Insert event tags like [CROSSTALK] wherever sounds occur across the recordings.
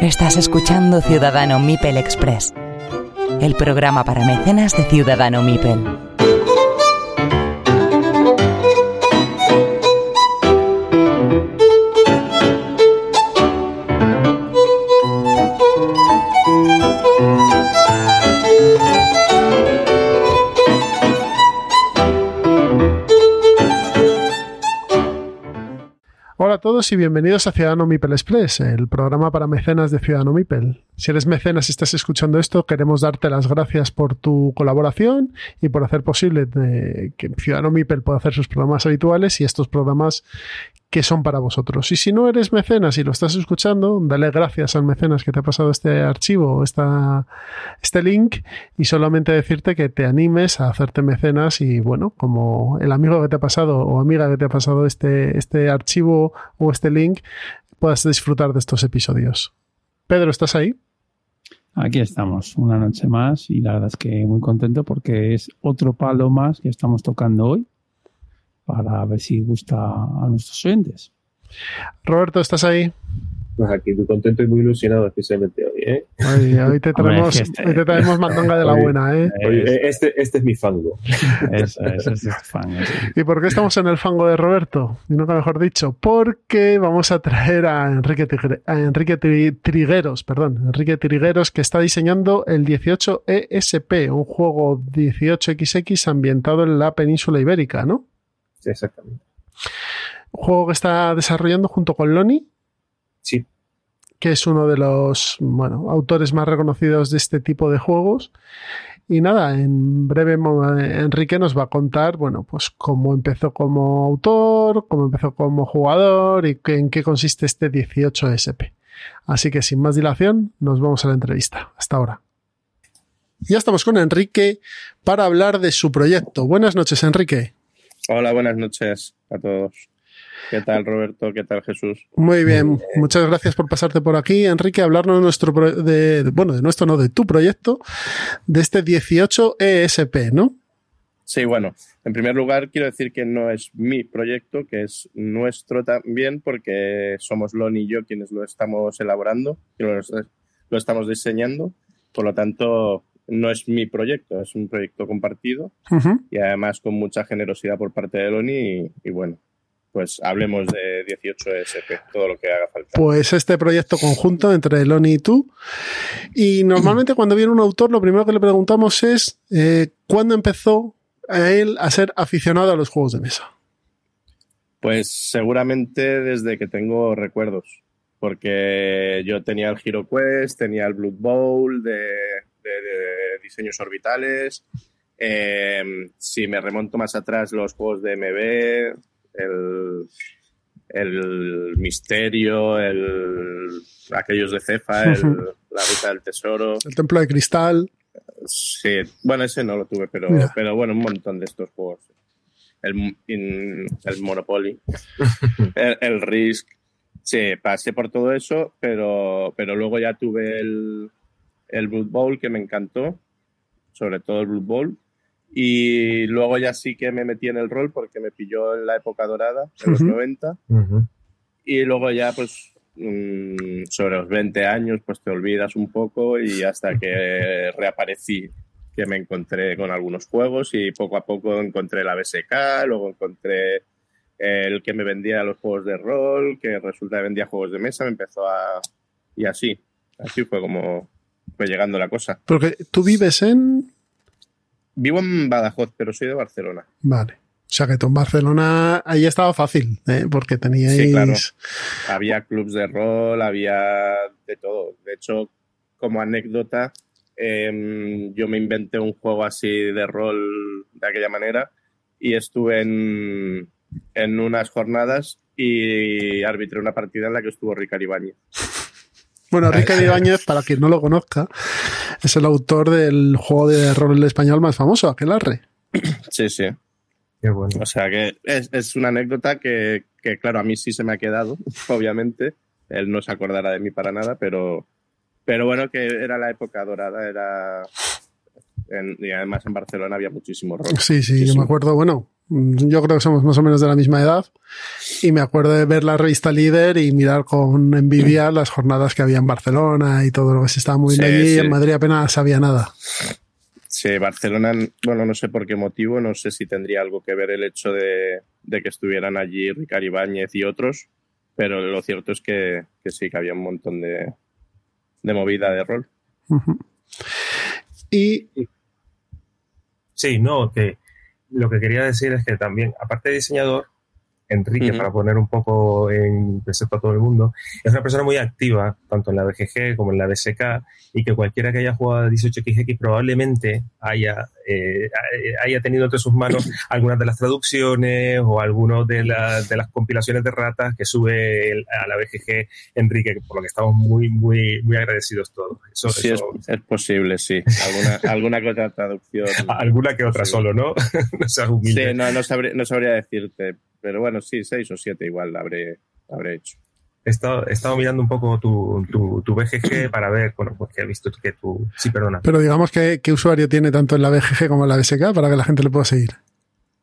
Estás escuchando Ciudadano Mipel Express, el programa para mecenas de Ciudadano Mipel. Todos y bienvenidos a Ciudadano Mipel Express, el programa para mecenas de Ciudadano Mipel. Si eres mecenas y estás escuchando esto, queremos darte las gracias por tu colaboración y por hacer posible que Ciudadano Mipel pueda hacer sus programas habituales y estos programas que son para vosotros. Y si no eres mecenas y lo estás escuchando, dale gracias al mecenas que te ha pasado este archivo esta, este link y solamente decirte que te animes a hacerte mecenas y bueno, como el amigo que te ha pasado o amiga que te ha pasado este, este archivo o este link, puedas disfrutar de estos episodios. Pedro, ¿estás ahí? Aquí estamos, una noche más y la verdad es que muy contento porque es otro palo más que estamos tocando hoy para ver si gusta a nuestros oyentes. Roberto, ¿estás ahí? Pues aquí muy contento y muy ilusionado especialmente hoy, ¿eh? Hoy, hoy te traemos, este- hoy te traemos mandanga de la buena, ¿eh? Oye, este, este es mi fango. Eso, eso es este fan. eso. ¿Y por qué estamos en el fango de Roberto? Y nunca mejor dicho, porque vamos a traer a Enrique, Tigre- a Enrique Tri- Trigueros, perdón, Enrique Trigueros, que está diseñando el 18 ESP, un juego 18XX ambientado en la península ibérica, ¿no? Exactamente. Un juego que está desarrollando junto con Loni, Sí, que es uno de los bueno, autores más reconocidos de este tipo de juegos. Y nada, en breve Enrique nos va a contar, bueno, pues cómo empezó como autor, cómo empezó como jugador y en qué consiste este 18SP. Así que sin más dilación, nos vamos a la entrevista. Hasta ahora. Ya estamos con Enrique para hablar de su proyecto. Buenas noches, Enrique. Hola, buenas noches a todos. ¿Qué tal, Roberto? ¿Qué tal, Jesús? Muy bien, muchas gracias por pasarte por aquí, Enrique, hablarnos de nuestro pro- de, de- bueno, de nuestro no, de tu proyecto, de este 18 ESP, ¿no? Sí, bueno, en primer lugar quiero decir que no es mi proyecto, que es nuestro también, porque somos Lon y yo quienes lo estamos elaborando, que lo, lo estamos diseñando. Por lo tanto, no es mi proyecto, es un proyecto compartido y además con mucha generosidad por parte de Loni. Y, y bueno, pues hablemos de 18 SP, todo lo que haga falta. Pues este proyecto conjunto entre Loni y tú. Y normalmente cuando viene un autor, lo primero que le preguntamos es eh, ¿cuándo empezó a él a ser aficionado a los juegos de mesa? Pues seguramente desde que tengo recuerdos, porque yo tenía el Hero Quest, tenía el Blood Bowl de, de- de diseños orbitales. eh, si me remonto más atrás, los juegos de MB, el, el Misterio, el, aquellos de Cefa, el- la Ruta del Tesoro. El Templo de Cristal. Sí, bueno, ese no lo tuve, pero, pero bueno, un montón de estos juegos. El, in- el Monopoly, [LAUGHS] el, el Risk. Sí, pasé por todo eso, pero, pero luego ya tuve el, el Blood Bowl que me encantó, sobre todo el Blood Bowl. Y luego ya sí que me metí en el rol porque me pilló en la época dorada, en los Ujú. 90. Y luego ya, pues, mm, sobre los 20 años, pues te olvidas un poco y hasta que [LAUGHS] reaparecí, que me encontré con algunos juegos y poco a poco encontré la BSK, luego encontré el que me vendía los juegos de rol, que resulta que vendía juegos de mesa, me empezó a... Y así, así fue como fue llegando la cosa. Porque tú vives en... Vivo en Badajoz, pero soy de Barcelona. Vale. O sea que tú en Barcelona ahí estaba fácil, ¿eh? porque teníais... Sí, claro. Había clubs de rol, había de todo. De hecho, como anécdota, em, yo me inventé un juego así de rol de aquella manera y estuve en, en unas jornadas y arbitré una partida en la que estuvo Ricardo Ibáñez. Bueno, Ricardo Ibáñez, para quien no lo conozca, es el autor del juego de rol español más famoso, Aquelarre. Sí, sí. Qué bueno. O sea que es, es una anécdota que, que, claro, a mí sí se me ha quedado, [LAUGHS] obviamente. Él no se acordará de mí para nada, pero, Pero bueno, que era la época dorada, era... en- y además en Barcelona había muchísimo rock. Sí, sí, yo me acuerdo, bueno, yo creo que somos más o menos de la misma edad y me acuerdo de ver la revista Líder y mirar con envidia las jornadas que había en Barcelona y todo lo que se estaba moviendo Sí, allí. sí. En Madrid apenas sabía nada. Sí, Barcelona, bueno, no sé por qué motivo, no sé si tendría algo que ver el hecho de, de que estuvieran allí Ricard Ibáñez y otros, pero lo cierto es que, que sí, que había un montón de, de movida de rol. Y Sí, no, que lo que quería decir es que también, aparte de diseñador, Enrique, Ujú. para poner un poco en concepto a todo el mundo, es una persona muy activa, tanto en la BGG como en la BSK, y que cualquiera que haya jugado a 18XX probablemente haya, eh, haya tenido entre sus manos [LAUGHS] algunas de las traducciones o algunas de, la- de las compilaciones de ratas que sube el- a la BGG Enrique, por lo que estamos muy, muy, muy agradecidos todos. Eso, sí, es, eso- es posible, sí. Alguna, [LAUGHS] alguna que otra traducción. alguna que otra Sí. solo, ¿no? [LAUGHS] no seas humilde. Sí, no, no, sabría, no sabría decirte, pero bueno, sí, seis o siete igual habré, habré hecho. He estado, he estado mirando un poco tu, tu, tu BGG [CLEARS THROAT] para ver, bueno, porque he visto que tú... Sí, perdona. Pero digamos que qué usuario tiene tanto en la BGG como en la BSK para que la gente le pueda seguir.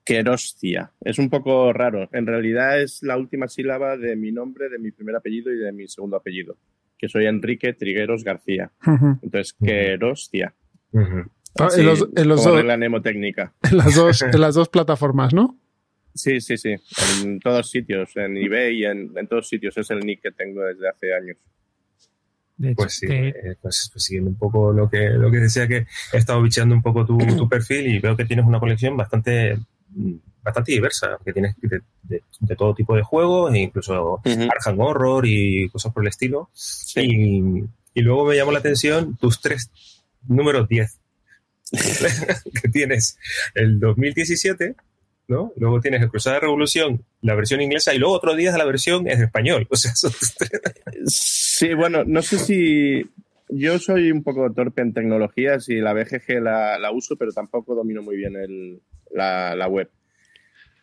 Querostia. Es un poco raro. En realidad es la última sílaba de mi nombre, de mi primer apellido y de mi segundo apellido, que soy Enrique Trigueros García. Entonces. Ujú. Ah, Así, en los- en los como dos- regla mnemotécnica. En las dos, en las dos [LAUGHS] plataformas, ¿no? Sí, sí, sí. En todos sitios, en eBay y en, en todos sitios. Es el nick que tengo desde hace años. De hecho, Pues sí, eh, pues, pues siguiendo un poco lo que, lo que decía que he estado bicheando un poco tu, tu perfil y veo que tienes una colección bastante mm, bastante diversa, que tienes de, de- de todo tipo de juegos, e incluso Arkham Horror y cosas por el estilo. Sí. Y, y luego me llamó la atención tus tres números 10 [LAUGHS] [LAUGHS] que tienes el 2017, ¿no? Luego tienes el Cruzada de Revolución, la versión inglesa, y luego otro día la versión en español. O sea, [LAUGHS] son. Sí, bueno, no sé si. Yo soy un poco torpe en tecnologías y la BGG la, la uso, pero tampoco domino muy bien el, la, la web.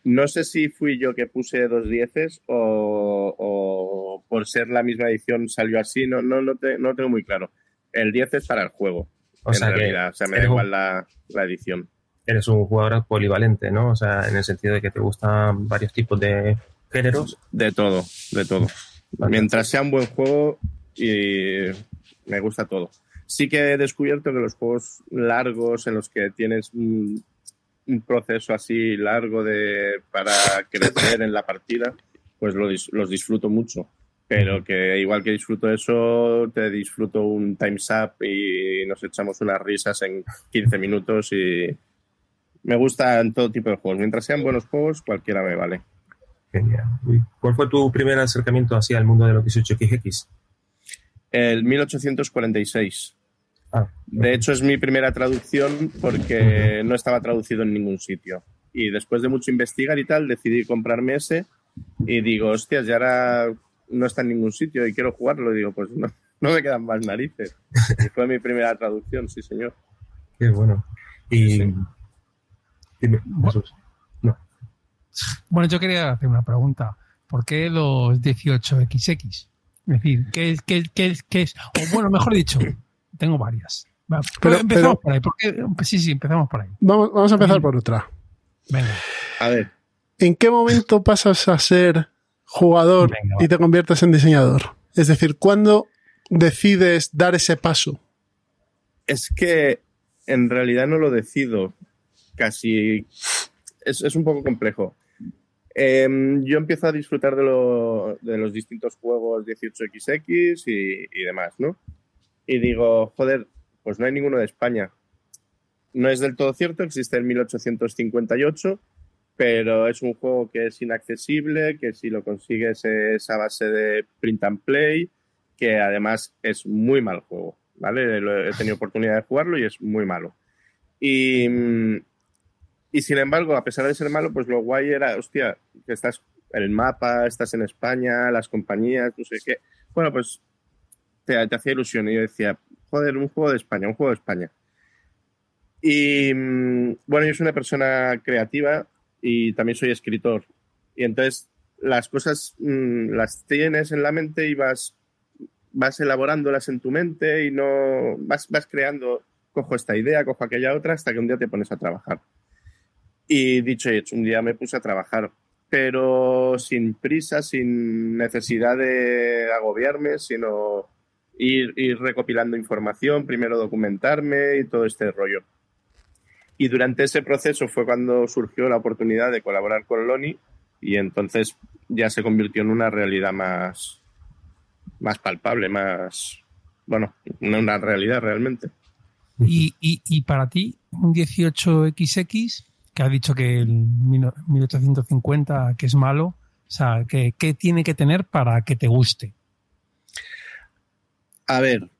No sé si fui yo que puse dos dieces o, o por ser la misma edición salió así, no, no, no, te- no lo tengo muy claro. El 10 es para el juego, O en sea, que realidad. O sea, me da un- igual la, la edición. Eres un jugador polivalente, ¿no? O sea, en el sentido de que te gustan varios tipos de géneros. De todo, de todo. Mientras sea un buen juego y me gusta todo. Sí que he descubierto que los juegos largos en los que tienes un, un proceso así largo de para crecer en la partida, pues lo los disfruto mucho. Pero que igual que disfruto eso, te disfruto un Time's Up y nos echamos unas risas en 15 minutos y me gustan todo tipo de juegos. Mientras sean buenos juegos, cualquiera me vale. Genial. ¿Y ¿Cuál fue tu primer acercamiento así al mundo de los 18XX? El 1846. Ah, De hecho, es mi primera traducción porque no estaba traducido en ningún sitio. Y después de mucho investigar y tal, decidí comprarme ese y digo, hostias, ya ahora no está en ningún sitio y quiero jugarlo. Y digo, pues no, no me quedan más narices. Y [LAUGHS] fue mi primera traducción, sí, señor. qué bueno. Y Sí. Dime, Jesús. No. Bueno, yo quería hacer una pregunta. ¿Por qué los 18XX? Es decir, ¿qué es? Qué, qué es- qué es? O bueno, mejor dicho, [LAUGHS] tengo varias. Va, Pero- empezamos pero- por ahí. ¿Por qué? Sí, sí, empezamos por ahí. Vamos, vamos a empezar por otra. Venga. A ver, ¿En qué momento pasas a ser jugador Venga, y te conviertes en diseñador? Es decir, ¿cuándo decides dar ese paso? es que en realidad no lo decido. Casi. Es, es un poco complejo. Em, yo empiezo a disfrutar de, lo- de los distintos juegos 18XX y, y demás, ¿no? Y digo, joder, pues no hay ninguno de España. No es del todo cierto, existe el 1858, pero es un juego que es inaccesible, que si lo consigues es a base de print and play, que además es muy mal juego, ¿vale? He tenido oportunidad de jugarlo y es muy malo. Y, mm, y sin embargo, a pesar de ser malo, pues lo guay era, hostia, que estás el mapa, estás en España, las compañías, no sé qué. Bueno, pues te, te hacía ilusión y yo decía, joder, un juego de España, un juego de España. Y mm, bueno, yo soy una persona creativa y también soy escritor. Y entonces las cosas mm, las tienes en la mente y vas vas elaborándolas en tu mente y no vas, vas creando, cojo esta idea, cojo aquella otra, hasta que un día te pones a trabajar. Y dicho hecho, un día me puse a trabajar, pero sin prisa, sin necesidad de agobiarme, sino ir, ir recopilando información, primero documentarme y todo este rollo. Y durante ese proceso fue cuando surgió la oportunidad de colaborar con Loni y entonces ya se convirtió en una realidad más, más palpable, más, bueno, una realidad realmente. Y, y, y para ti, un 18XX, que ha dicho que el 1850 que es malo, o sea, ¿qué, ¿qué tiene que tener para que te guste? A ver,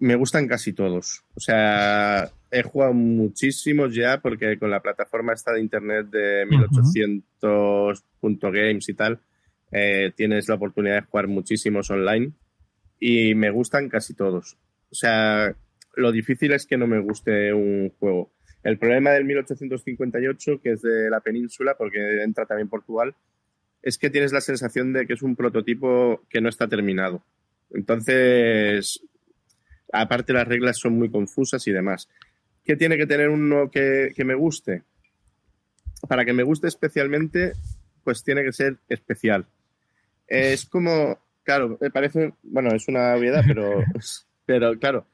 me gustan casi todos. O sea, he jugado muchísimos ya porque con la plataforma esta de internet de 1800.games y tal, eh, tienes la oportunidad de jugar muchísimos online y me gustan casi todos. O sea, lo difícil es que no me guste un juego. El problema del 1858, que es de la península, porque entra también Portugal, es que tienes la sensación de que es un prototipo que no está terminado. Entonces, aparte las reglas son muy confusas y demás. ¿Qué tiene que tener uno que, que me guste? Para que me guste especialmente, pues tiene que ser especial. Es como, claro, me parece, bueno, es una obviedad, pero, [LAUGHS] pero claro,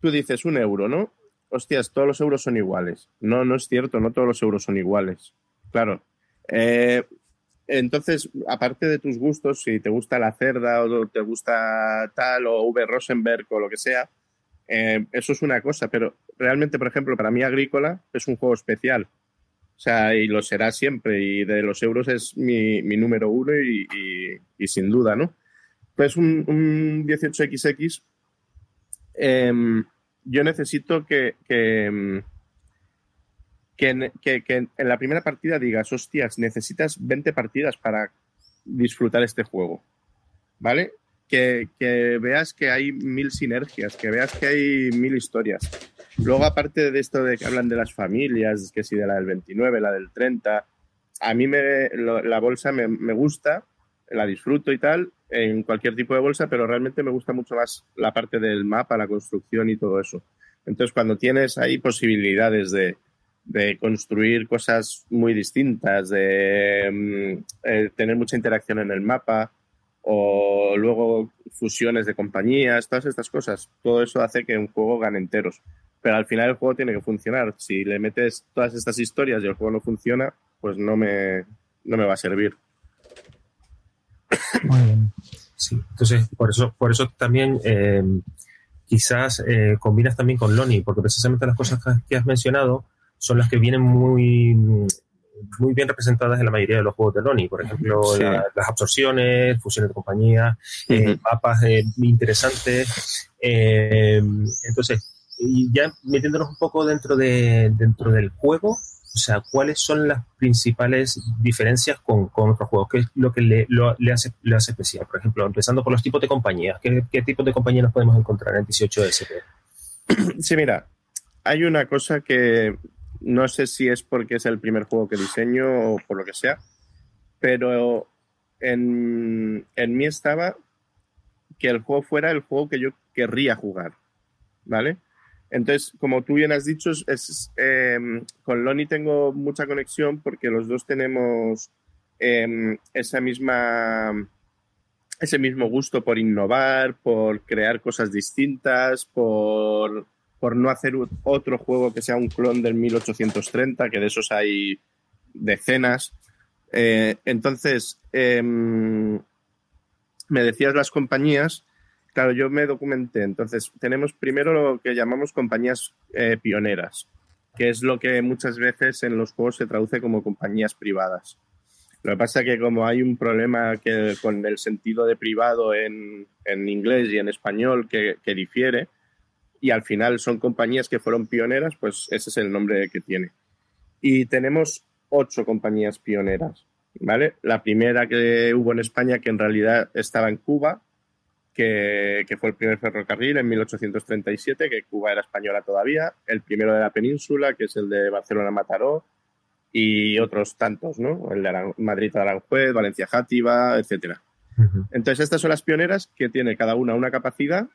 tú dices un euro, ¿no? Hostias, todos los euros son iguales. No, no es cierto, no todos los euros son iguales. Claro. Eh, entonces, aparte de tus gustos, si te gusta la cerda o te gusta tal o V. Rosenberg o lo que sea, eh, eso es una cosa, pero realmente, por ejemplo, para mí Agrícola es un juego especial. O sea, y lo será siempre. Y de los euros es mi, mi número uno y, y, y, sin duda, ¿no? Pues un, un 18XX, eh, yo necesito que, que, que, que, en la primera partida digas, hostias, necesitas 20 partidas para disfrutar este juego. ¿Vale? Que, que, veas que hay mil sinergias, que veas que hay mil historias. Luego, aparte de esto de que hablan de las familias, que si de la del 29, la del 30, a mí me, la bolsa me, me, gusta, la disfruto y tal, en cualquier tipo de bolsa, pero realmente me gusta mucho más la parte del mapa, la construcción y todo eso. Entonces, cuando tienes ahí posibilidades de, de construir cosas muy distintas, de eh, tener mucha interacción en el mapa o luego fusiones de compañías, todas estas cosas. Todo eso hace que un juego gane enteros. Pero al final el juego tiene que funcionar. Si le metes todas estas historias y el juego no funciona, pues no me, no me va a servir. Muy bien. Sí, entonces por eso, por eso también eh, quizás eh, combinas también con Loni, porque precisamente las cosas que has mencionado son las que vienen muy, muy bien representadas en la mayoría de los juegos de Loni. Por ejemplo, sí. la, las absorciones, fusiones de compañía, uh -huh. eh, mapas eh, interesantes. Eh, entonces, y ya metiéndonos un poco dentro, de, dentro del juego, o sea, ¿cuáles son las principales diferencias con, con otros juegos? ¿Qué es lo que le, hace, le hace especial? Por ejemplo, empezando por los tipos de compañías. ¿Qué, qué tipos de compañías podemos encontrar en 18SP? [CLEARS THROAT] Sí, mira, hay una cosa que no sé si es porque es el primer juego que diseño o por lo que sea, pero en, en mí estaba que el juego fuera el juego que yo querría jugar, ¿vale? Entonces, como tú bien has dicho, eh, con Loni tengo mucha conexión porque los dos tenemos eh, esa misma ese mismo gusto por innovar, por crear cosas distintas, por, por no hacer otro juego que sea un clon del 1830, que de esos hay decenas. Eh, entonces, eh, me decías las compañías, claro, yo me documenté. Entonces, tenemos primero lo que llamamos compañías eh, pioneras, que es lo que muchas veces en los juegos se traduce como compañías privadas. Lo que pasa es que como hay un problema que, con el sentido de privado en, en inglés y en español que, que difiere, y al final son compañías que fueron pioneras, pues ese es el nombre que tiene. Y tenemos ocho compañías pioneras, ¿vale? La primera que hubo en España, que en realidad estaba en Cuba, que, que, fue el primer ferrocarril en 1837, que Cuba era española todavía, el primero de la península, que es el de Barcelona-Mataró, y otros tantos, ¿no? El de Aran Madrid-Aranjuez, Valencia-Játiva, etcétera. Ujú. Entonces, estas son las pioneras que tiene cada una una capacidad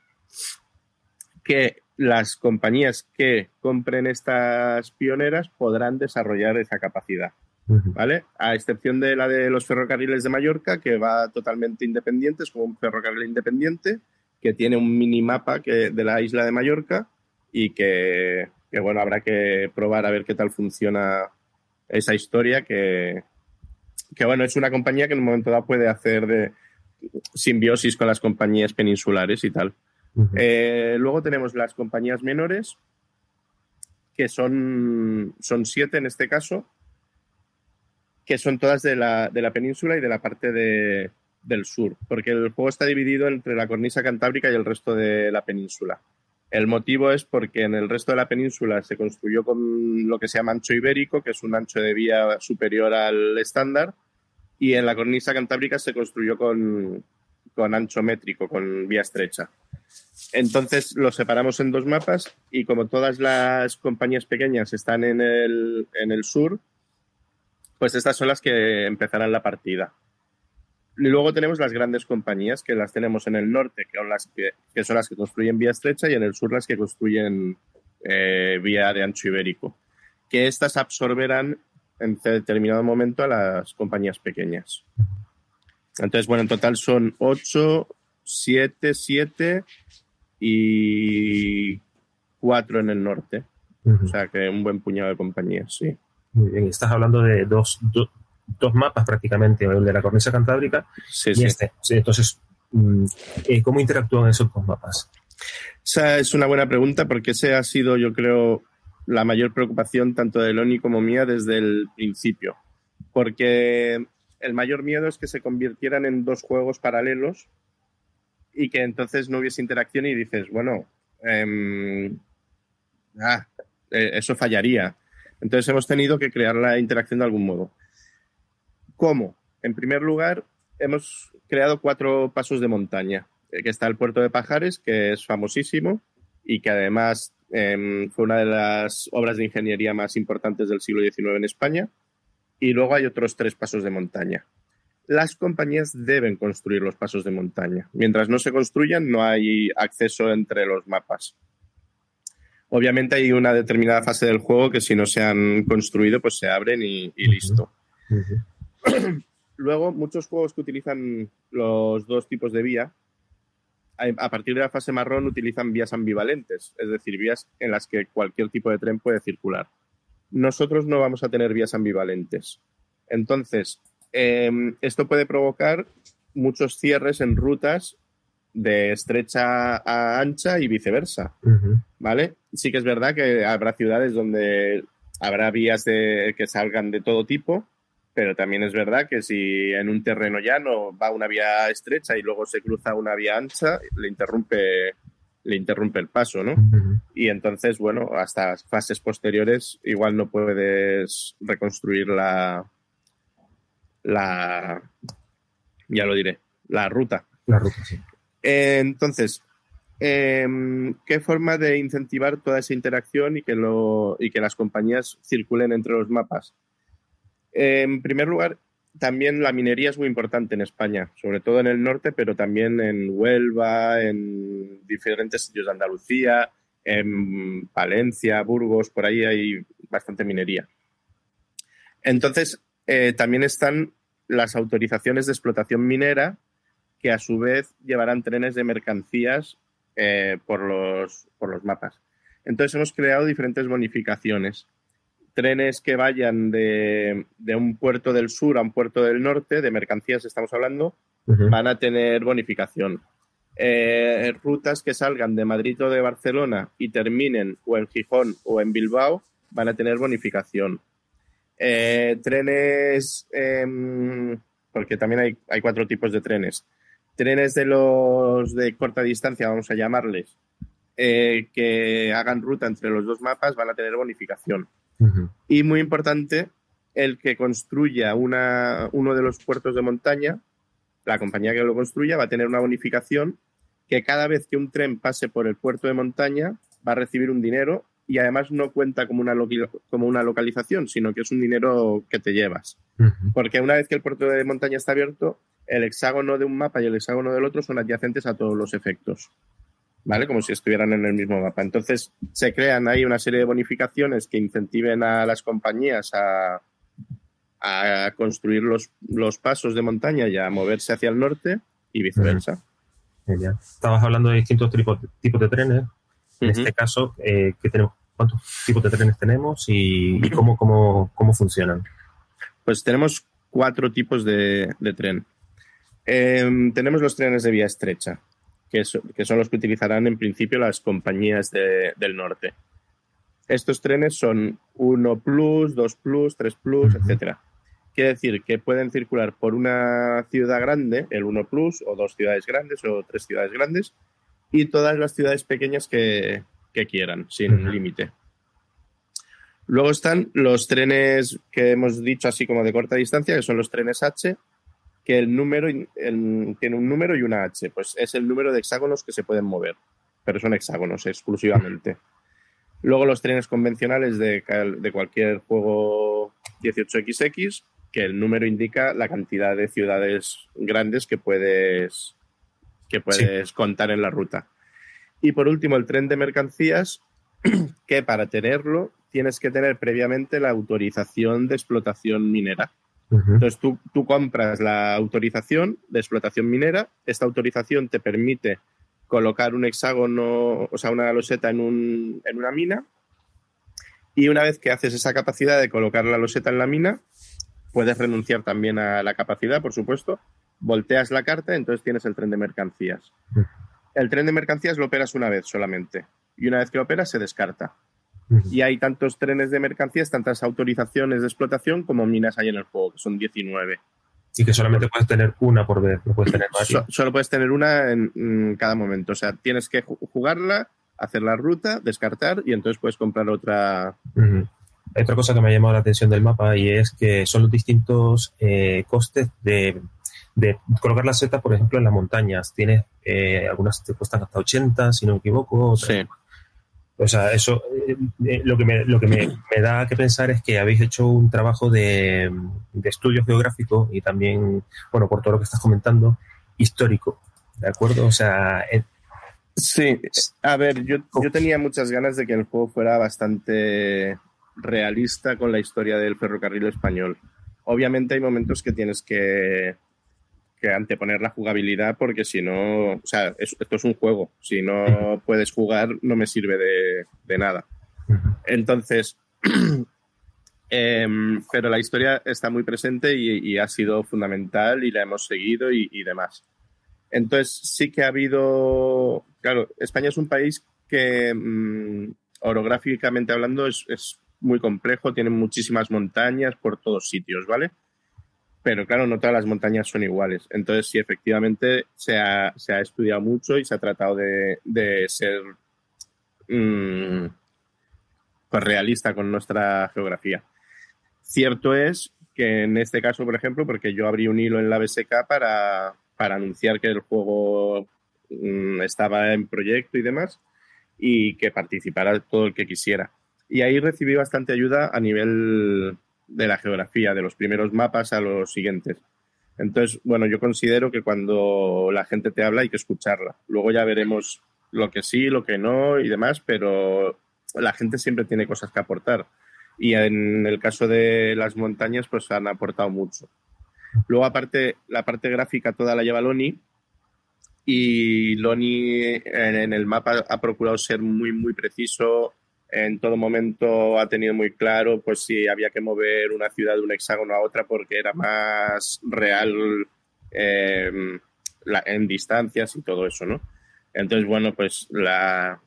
que las compañías que compren estas pioneras podrán desarrollar esa capacidad. ¿Vale? A excepción de la de los ferrocarriles de Mallorca, que va totalmente independiente, es como un ferrocarril independiente, que tiene un minimapa que, de la isla de Mallorca y que, que, bueno, habrá que probar a ver qué tal funciona esa historia, que, que bueno, es una compañía que en un momento dado puede hacer de simbiosis con las compañías peninsulares y tal. Eh, luego tenemos las compañías menores, que son, son siete en este caso, que son todas de la, de la península y de la parte de- del sur, porque el juego está dividido entre la cornisa cantábrica y el resto de la península. El motivo es porque en el resto de la península se construyó con lo que se llama ancho ibérico, que es un ancho de vía superior al estándar, y en la cornisa cantábrica se construyó con, con ancho métrico, con vía estrecha. Entonces los separamos en dos mapas y como todas las compañías pequeñas están en el, en el sur, pues estas son las que empezarán la partida. Y luego tenemos las grandes compañías que las tenemos en el norte, que son las que, que son las que construyen vía estrecha, y en el sur las que construyen eh, vía de ancho ibérico. Que estas absorberán en determinado momento a las compañías pequeñas. Entonces, bueno, en total son 8, 7, 7 y 4 en el norte. O sea que un buen puñado de compañías, sí. Muy bien, y estás hablando de dos, do- dos mapas prácticamente, el de la cornisa cantábrica Sí, y sí. este. Entonces, mm, eh, ¿cómo interactúan esos dos mapas? Esa es una buena pregunta porque ese ha sido, yo creo, la mayor preocupación tanto de Loni como mía desde el principio. Porque el mayor miedo es que se convirtieran en dos juegos paralelos y que entonces no hubiese interacción y dices, bueno, em, ah, eh, eso fallaría. Entonces hemos tenido que crear la interacción de algún modo. ¿Cómo? En primer lugar, hemos creado cuatro pasos de montaña eh, que está el puerto de Pajares, que es famosísimo y que además em, fue una de las obras de ingeniería más importantes del siglo XIX en España. Y luego hay otros tres pasos de montaña. Las compañías deben construir los pasos de montaña. Mientras no se construyan, no hay acceso entre los mapas. Obviamente hay una determinada fase del juego que si no se han construido, pues se abren y, y listo. [CLEARS THROAT] Luego, muchos juegos que utilizan los dos tipos de vía, a a partir de la fase marrón utilizan vías ambivalentes, es decir, vías en las que cualquier tipo de tren puede circular. Nosotros no vamos a tener vías ambivalentes. Entonces, em, esto puede provocar muchos cierres en rutas de estrecha a ancha y viceversa. ¿vale? Sí que es verdad que habrá ciudades donde habrá vías de, que salgan de todo tipo, pero también es verdad que si en un terreno llano va una vía estrecha y luego se cruza una vía ancha, le interrumpe, le interrumpe el paso, ¿no? Y entonces, bueno, hasta fases posteriores igual no puedes reconstruir la, la, ya lo diré, la ruta. La ruta, sí. Eh, entonces, em, ¿qué forma de incentivar toda esa interacción y que, las compañías circulen entre los mapas? En primer lugar, también la minería es muy importante en España, sobre todo en el norte, pero también en Huelva, en diferentes sitios de Andalucía, en Palencia, Burgos, por ahí hay bastante minería. Entonces, eh, también están las autorizaciones de explotación minera, que a su vez llevarán trenes de mercancías eh, por, los, por los mapas. Entonces hemos creado diferentes bonificaciones. Trenes que vayan de, de un puerto del sur a un puerto del norte, de mercancías estamos hablando, van a tener bonificación. Eh, rutas que salgan de Madrid o de Barcelona y terminen o en Gijón o en Bilbao van a tener bonificación. Eh, trenes, em, porque también hay, hay cuatro tipos de trenes. Trenes de los de corta distancia, vamos a llamarles, eh, que hagan ruta entre los dos mapas van a tener bonificación. Y muy importante, el que construya una, uno de los puertos de montaña, la compañía que lo construya va a tener una bonificación que cada vez que un tren pase por el puerto de montaña va a recibir un dinero y además no cuenta como una, como una localización, sino que es un dinero que te llevas. Porque una vez que el puerto de montaña está abierto, el hexágono de un mapa y el hexágono del otro son adyacentes a todos los efectos. ¿Vale? Como si estuvieran en el mismo mapa. Entonces, se crean ahí una serie de bonificaciones que incentiven a las compañías a, a construir los, los pasos de montaña y a moverse hacia el norte y viceversa. Genial. Estabas hablando de distintos tipos, tipos de trenes. En este caso, eh, ¿qué tenemos? ¿cuántos tipos de trenes tenemos y, y cómo, cómo, cómo funcionan? Pues tenemos cuatro tipos de, de tren. Em, tenemos los trenes de vía estrecha, que, so- que son los que utilizarán en principio las compañías de- del norte. Estos trenes son 1 Plus, 2 Plus, 3 Plus, etcétera. Quiere decir que pueden circular por una ciudad grande, el 1 Plus, o dos ciudades grandes, o tres ciudades grandes, y todas las ciudades pequeñas que, que quieran, sin Ujú. límite. Luego están los trenes que hemos dicho así como de corta distancia, que son los trenes H, que el número el- tiene un número y una H. Pues es el número de hexágonos que se pueden mover, pero son hexágonos exclusivamente. Luego los trenes convencionales de, de cualquier juego 18XX, que el número indica la cantidad de ciudades grandes que puedes, que puedes contar en la ruta. Y por último, el tren de mercancías, [CLEARS THROAT] que para tenerlo tienes que tener previamente la autorización de explotación minera. Entonces tú, tú compras la autorización de explotación minera, esta autorización te permite colocar un hexágono, o sea, una loseta en, un- en una mina, y una vez que haces esa capacidad de colocar la loseta en la mina, puedes renunciar también a la capacidad, por supuesto, volteas la carta, entonces tienes el tren de mercancías. El tren de mercancías lo operas una vez solamente, y una vez que lo operas se descarta. Y hay tantos trenes de mercancías, tantas autorizaciones de explotación como minas hay en el juego, que son 19. Y que solamente puedes tener una por vez, no puedes tener varias. So- solo puedes tener una en, en cada momento. O sea, tienes que ju- jugarla, hacer la ruta, descartar y entonces puedes comprar otra. Hay otra cosa que me ha llamado la atención del mapa y es que son los distintos eh, costes de, de colocar la seta, por ejemplo, en las montañas. Tienes eh, algunas te cuestan hasta 80, si no me equivoco. otras- Sí. O sea, eso eh, eh, lo que, me, lo que me, me da que pensar es que habéis hecho un trabajo de, de estudio geográfico y también, bueno, por todo lo que estás comentando, histórico. ¿De acuerdo? O sea, eh, Sí, a ver, yo, yo tenía muchas ganas de que el juego fuera bastante realista con la historia del ferrocarril español. Obviamente hay momentos que tienes que, que anteponer la jugabilidad porque si no, o sea, es- esto es un juego. Si no puedes jugar, no me sirve de, de nada. Entonces, [CLEARS THROAT] em, pero la historia está muy presente y, y ha sido fundamental y la hemos seguido y, y demás. Entonces, sí que ha habido, claro, España es un país que mm, orográficamente hablando es, es muy complejo, tiene muchísimas montañas por todos sitios, ¿vale? Pero claro, no todas las montañas son iguales. Entonces, sí, efectivamente se ha, se ha estudiado mucho y se ha tratado de, de ser mm, pues realista con nuestra geografía. Cierto es que en este caso, por ejemplo, porque yo abrí un hilo en la BSK para, para anunciar que el juego mm, estaba en proyecto y demás, y que participara todo el que quisiera. Y ahí recibí bastante ayuda a nivel de la geografía, de los primeros mapas a los siguientes. Entonces, bueno, yo considero que cuando la gente te habla hay que escucharla. Luego ya veremos lo que sí, lo que no y demás, pero la gente siempre tiene cosas que aportar. Y en el caso de las montañas, pues han aportado mucho. Luego, aparte, la parte gráfica toda la lleva Loni. Y Loni en, el mapa ha procurado ser muy, muy preciso. En todo momento ha tenido muy claro pues si había que mover una ciudad de un hexágono a otra porque era más real eh, la- en distancias y todo eso, ¿no? Entonces, bueno, pues la,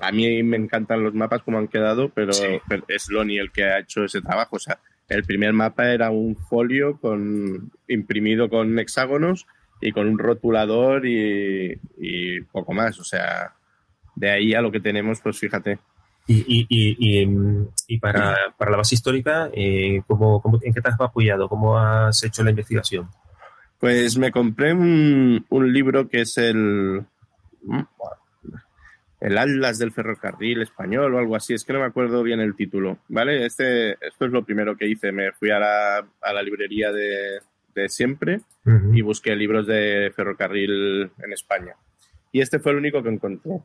a mí me encantan los mapas como han quedado, pero, Sí. pero es Loni el que ha hecho ese trabajo. O sea, el primer mapa era un folio con, imprimido con hexágonos y con un rotulador y, y poco más. O sea, de ahí a lo que tenemos, pues fíjate. Y, y, y, y, mm, y para, para la base histórica, eh, ¿cómo, cómo- en qué te has apoyado? ¿Cómo has hecho la investigación? Pues me compré un, un libro que es el. El Atlas del Ferrocarril Español o algo así. Es que no me acuerdo bien el título. ¿Vale? Este, esto es lo primero que hice. Me fui a la, a la librería de, de siempre y busqué libros de ferrocarril en España. Y este fue el único que encontré.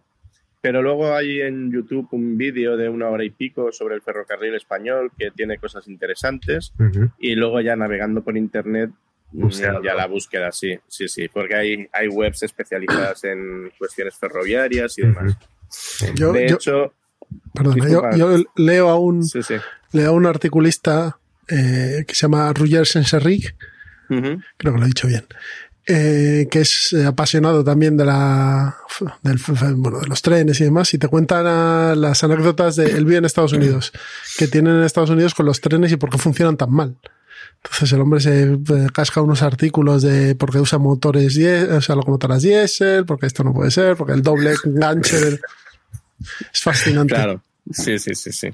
Pero luego hay en YouTube un vídeo de una hora y pico sobre el ferrocarril español que tiene cosas interesantes. Y luego ya navegando por internet, mm, ya la búsqueda, sí, sí, sí. Porque hay, hay webs especializadas en cuestiones ferroviarias y demás. Yo, de yo- hecho, perdona, yo, leo a un, sí, sí. leo a un articulista eh, que se llama Roger Senserric, Ujú. creo que lo he dicho bien, eh, que es eh, apasionado también de la del, bueno, de los trenes y demás, y te cuentan ah, las anécdotas de él vive en Estados Unidos, que tienen en Estados Unidos con los trenes y por qué funcionan tan mal. Entonces el hombre se eh, casca unos artículos de por qué usa motores o sea, locomotoras diésel, porque esto no puede ser, porque el doble enganche. Es fascinante. Claro, sí, sí, sí, sí.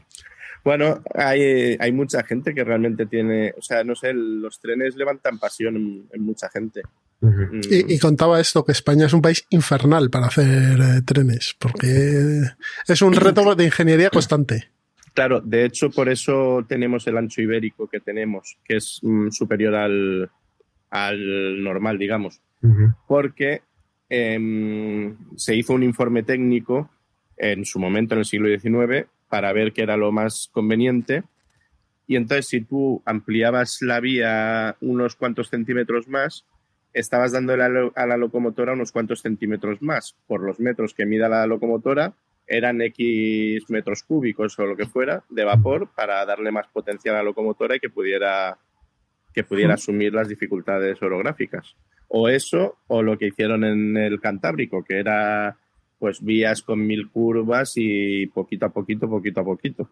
Bueno, hay, hay mucha gente que realmente tiene, o sea, no sé, los trenes levantan pasión en mucha gente. Mm, Y, y contaba esto, que España es un país infernal para hacer eh, trenes, porque es un reto de ingeniería constante. Claro, de hecho, por eso tenemos el ancho ibérico que tenemos, que es mm, superior al, al normal, digamos. Porque em, se hizo un informe técnico en su momento, en el siglo XIX, para ver qué era lo más conveniente. Y entonces, si tú ampliabas la vía unos cuantos centímetros más, estabas dando a la, a la locomotora unos cuantos centímetros más. Por los metros que mida la locomotora, eran X metros cúbicos o lo que fuera de vapor para darle más potencia a la locomotora y que pudiera, que pudiera asumir las dificultades orográficas. O eso, o lo que hicieron en el Cantábrico, que era pues vías con mil curvas y poquito a poquito, poquito a poquito.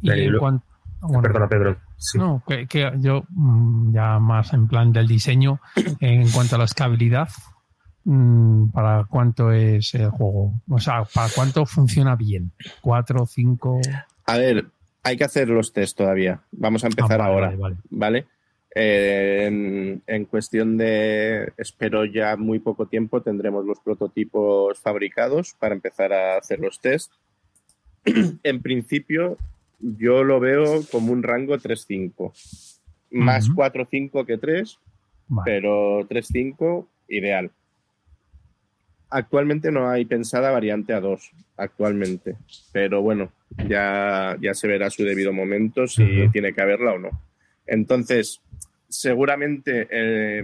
Y en cuan- bueno, Perdona, Pedro. Sí. No, que, que yo mm, ya más en plan del diseño, en cuanto a la escalabilidad, mm, ¿para cuánto es el juego? O sea, ¿para cuánto funciona bien? ¿Cuatro, cinco? A ver, hay que hacer los test todavía. Vamos a empezar Ah, vale, ahora, vale, vale. ¿vale? Eh, en, en cuestión de, espero ya muy poco tiempo, tendremos los prototipos fabricados para empezar a hacer los test. [CLEARS THROAT] en principio, yo lo veo como un rango 3-5. Más Ujú. 4-5 que 3, Vale. pero 3-5 ideal. Actualmente no hay pensada variante a 2, actualmente. Pero bueno, ya, ya se verá su debido momento si Ujú. tiene que haberla o no. Entonces, seguramente eh,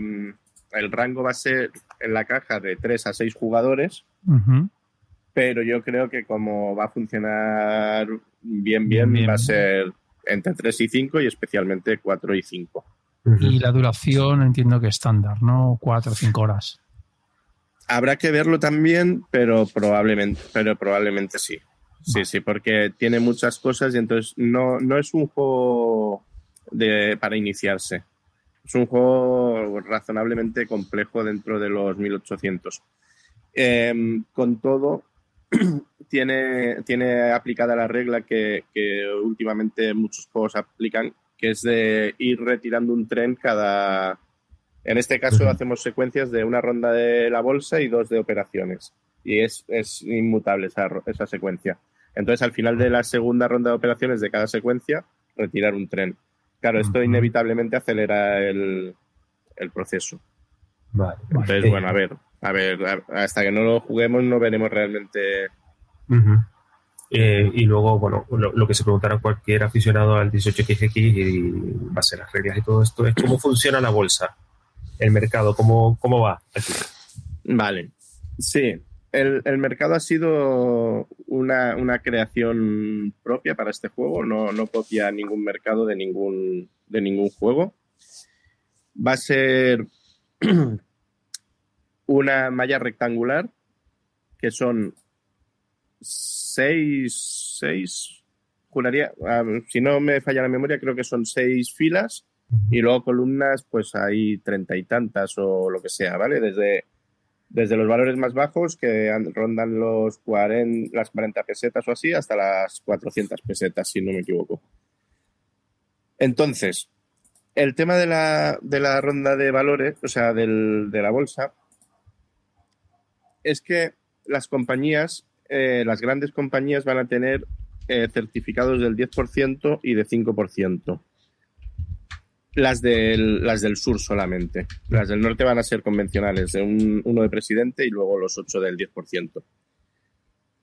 el rango va a ser en la caja de 3 a 6 jugadores, Ujú. Pero yo creo que como va a funcionar bien, bien, Bien, bien. va a ser entre 3 y 5 y especialmente 4 y 5. Ujú. Y la duración entiendo que estándar, ¿no? Cuatro o cinco horas. Habrá que verlo también, pero probablemente, pero probablemente sí. Sí, sí, porque tiene muchas cosas y entonces no, no es un juego de, para iniciarse. Es un juego razonablemente complejo dentro de los 1800. Em, con todo, [CLEARS THROAT] tiene, tiene aplicada la regla que, que últimamente muchos juegos aplican, que es de ir retirando un tren cada, en este caso hacemos secuencias de una ronda de la bolsa y dos de operaciones. Y es, es inmutable esa, esa secuencia. Entonces, al final de la segunda ronda de operaciones de cada secuencia, retirar un tren. Claro, esto inevitablemente acelera el, el proceso. Vale. Entonces, Eh, bueno, a ver, a ver, a- hasta que no lo juguemos no veremos realmente. Eh, y luego, bueno, lo, lo que se preguntará cualquier aficionado al 18XX y va a ser las reglas y todo esto es cómo funciona la bolsa, el mercado, cómo, cómo va aquí. Vale, sí. El, el mercado ha sido una, una creación propia para este juego, no, no copia ningún mercado de ningún, de ningún juego. Va a ser [CLEARS THROAT] una malla rectangular que son seis, seis, juraría, si no me falla la memoria, creo que son seis filas y luego columnas, pues hay treinta y tantas o lo que sea, ¿vale? Desde, desde los valores más bajos que rondan los 40, las 40 pesetas o así hasta las 400 pesetas, si no me equivoco. Entonces, el tema de la, de la ronda de valores, o sea, del- de la bolsa, es que las compañías, eh, las grandes compañías van a tener eh, certificados del 10% y de 5%. Las del, las del sur solamente. Las del norte van a ser convencionales, de un, uno de presidente y luego los 8 del 10%.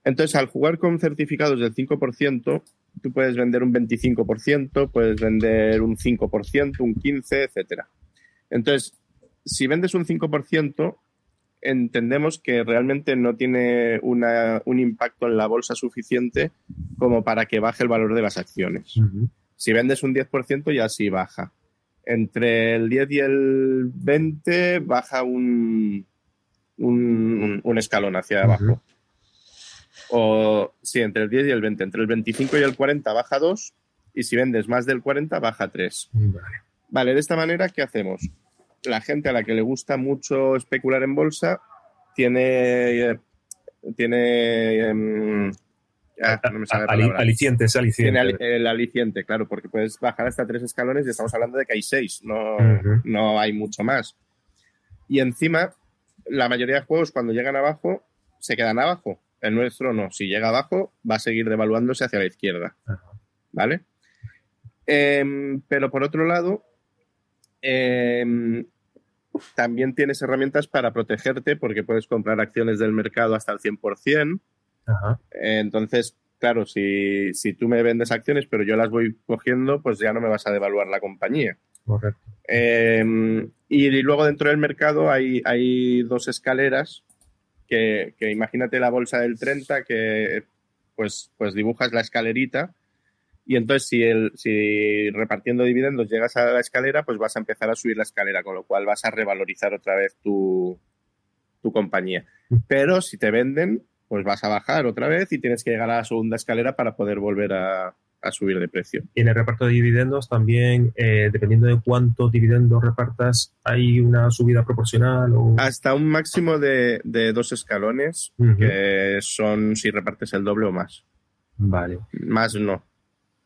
Entonces, al jugar con certificados del 5%, tú puedes vender un 25%, puedes vender un 5%, un 15%, etcétera. Entonces, si vendes un 5%, entendemos que realmente no tiene una, un impacto en la bolsa suficiente como para que baje el valor de las acciones. Si vendes un 10% ya sí baja. Entre el 10 y el 20 baja un, un, un- un escalón hacia abajo. O sí, entre el 10 y el 20. Entre el 25 y el 40 baja 2 y si vendes más del 40 baja 3. Vale. Vale, de esta manera, ¿qué hacemos? La gente a la que le gusta mucho especular en bolsa tiene. Tiene. ah, no me sale la alicientes, Tiene alicientes. al- el aliciente, claro, porque puedes bajar hasta tres escalones y estamos hablando de que hay seis, no, no hay mucho más. Y encima, la mayoría de juegos cuando llegan abajo, se quedan abajo. El nuestro no. Si llega abajo, va a seguir devaluándose hacia la izquierda. ¿Vale? Em, pero por otro lado, em, también tienes herramientas para protegerte porque puedes comprar acciones del mercado hasta el 100%. Ajá. Entonces, claro, si, si tú me vendes acciones, pero yo las voy cogiendo, pues ya no me vas a devaluar la compañía. Correcto. Eh, y luego dentro del mercado hay, hay dos escaleras que, que imagínate la bolsa del 30 que pues, pues dibujas la escalerita y entonces si, el, si repartiendo dividendos llegas a la escalera, pues vas a empezar a subir la escalera, con lo cual vas a revalorizar otra vez tu, tu compañía. Pero si te venden, pues vas a bajar otra vez y tienes que llegar a la segunda escalera para poder volver a, a subir de precio. Y en el reparto de dividendos también, eh, dependiendo de cuántos dividendos repartas, hay una subida proporcional o... Hasta un máximo de, de dos escalones, que son si repartes el doble o más. Vale, Más no.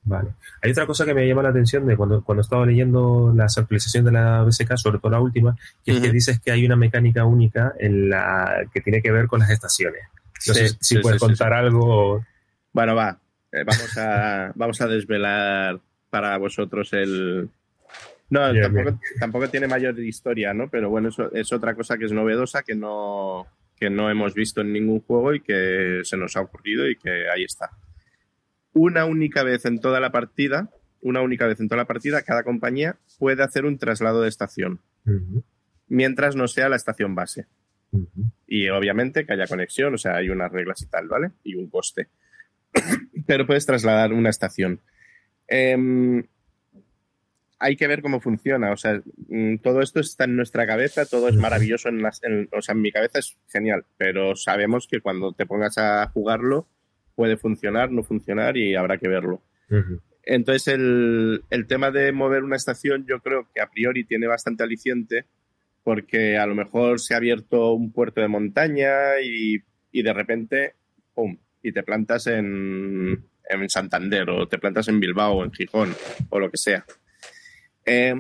Vale. Hay otra cosa que me llama la atención de cuando, cuando estaba leyendo las actualizaciones de la BSK, sobre todo la última, que es que dices que hay una mecánica única en la que tiene que ver con las estaciones. No sé si sí, puedes sí, contar algo. Bueno, va. Eh, vamos, a, [LAUGHS] vamos a desvelar para vosotros el. No, tampoco, tampoco tiene mayor historia, ¿no? Pero bueno, eso es otra cosa que es novedosa, que no, que no hemos visto en ningún juego y que se nos ha ocurrido y que ahí está. Una única vez en toda la partida, una única vez en toda la partida, cada compañía puede hacer un traslado de estación, mientras no sea la estación base. Y obviamente que haya conexión, o sea, hay unas reglas y tal, ¿vale? Y un coste. [COUGHS] Pero puedes trasladar una estación. Em, hay que ver cómo funciona. O sea, mm, todo esto está en nuestra cabeza, todo es maravilloso. En las- en- o sea, en mi cabeza es genial, pero sabemos que cuando te pongas a jugarlo puede funcionar, no funcionar y habrá que verlo. Entonces, el, el tema de mover una estación, yo creo que a priori tiene bastante aliciente, porque a lo mejor se ha abierto un puerto de montaña y, y de repente, ¡pum! Y te plantas en, en Santander, o te plantas en Bilbao, o en Gijón, o lo que sea. Eh,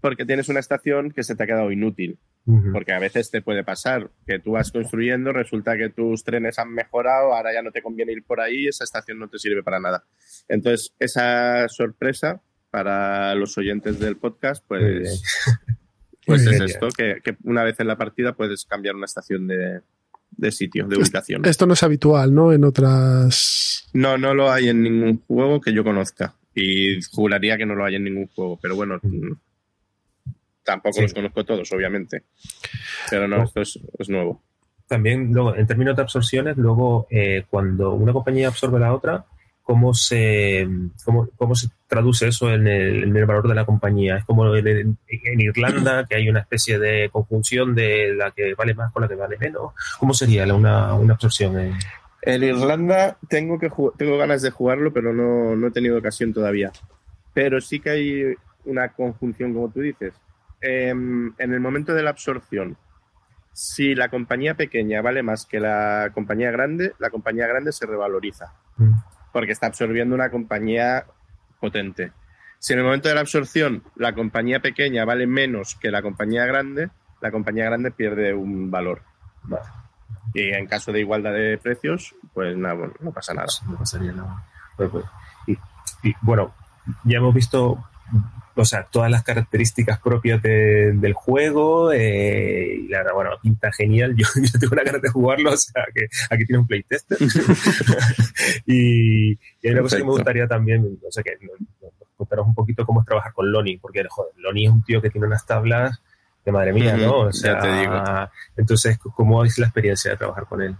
porque tienes una estación que se te ha quedado inútil. Porque a veces te puede pasar que tú vas construyendo, resulta que tus trenes han mejorado, ahora ya no te conviene ir por ahí, esa estación no te sirve para nada. Entonces, esa sorpresa para los oyentes del podcast, pues, [LAUGHS] pues es esto, que, que una vez en la partida puedes cambiar una estación de, de sitio, de ubicación. Esto no es habitual, ¿no? En otras. No, no lo hay en ningún juego que yo conozca. Y juraría que no lo hay en ningún juego, pero bueno, tampoco Sí. los conozco todos, obviamente. Pero no, esto es, es nuevo. También, luego, en términos de absorciones, luego, eh, cuando una compañía absorbe a la otra, ¿cómo se, cómo, cómo se traduce eso en el, en el valor de la compañía? Es como en, Irlanda, que hay una especie de conjunción de la que vale más con la que vale menos. ¿Cómo sería la- una, una absorción? en- El Irlanda tengo que tengo ganas de jugarlo, pero no, no he tenido ocasión todavía. Pero sí que hay una conjunción, como tú dices. Em, en el momento de la absorción, si la compañía pequeña vale más que la compañía grande, la compañía grande se revaloriza, Mm. porque está absorbiendo una compañía potente. Si en el momento de la absorción la compañía pequeña vale menos que la compañía grande, la compañía grande pierde un valor. Vale. Y en caso de igualdad de precios, pues nada, bueno, no pasa nada. No pasaría nada. Pues, pues, y, y, bueno, ya hemos visto o sea, todas las características propias del juego. Eh, y la verdad, bueno, pinta genial. [LAUGHS] Yo, tengo una ganas de jugarlo, o sea, que aquí tiene un playtester. [LAUGHS] y, y, hay una cosa que me gustaría también, no sé, que nos contaros un poquito cómo es trabajar con Loni, porque joder, Loni es un tío que tiene unas tablas de madre mía, ¿no? O sea, ya te digo. entonces, ¿cómo es la experiencia de trabajar con él?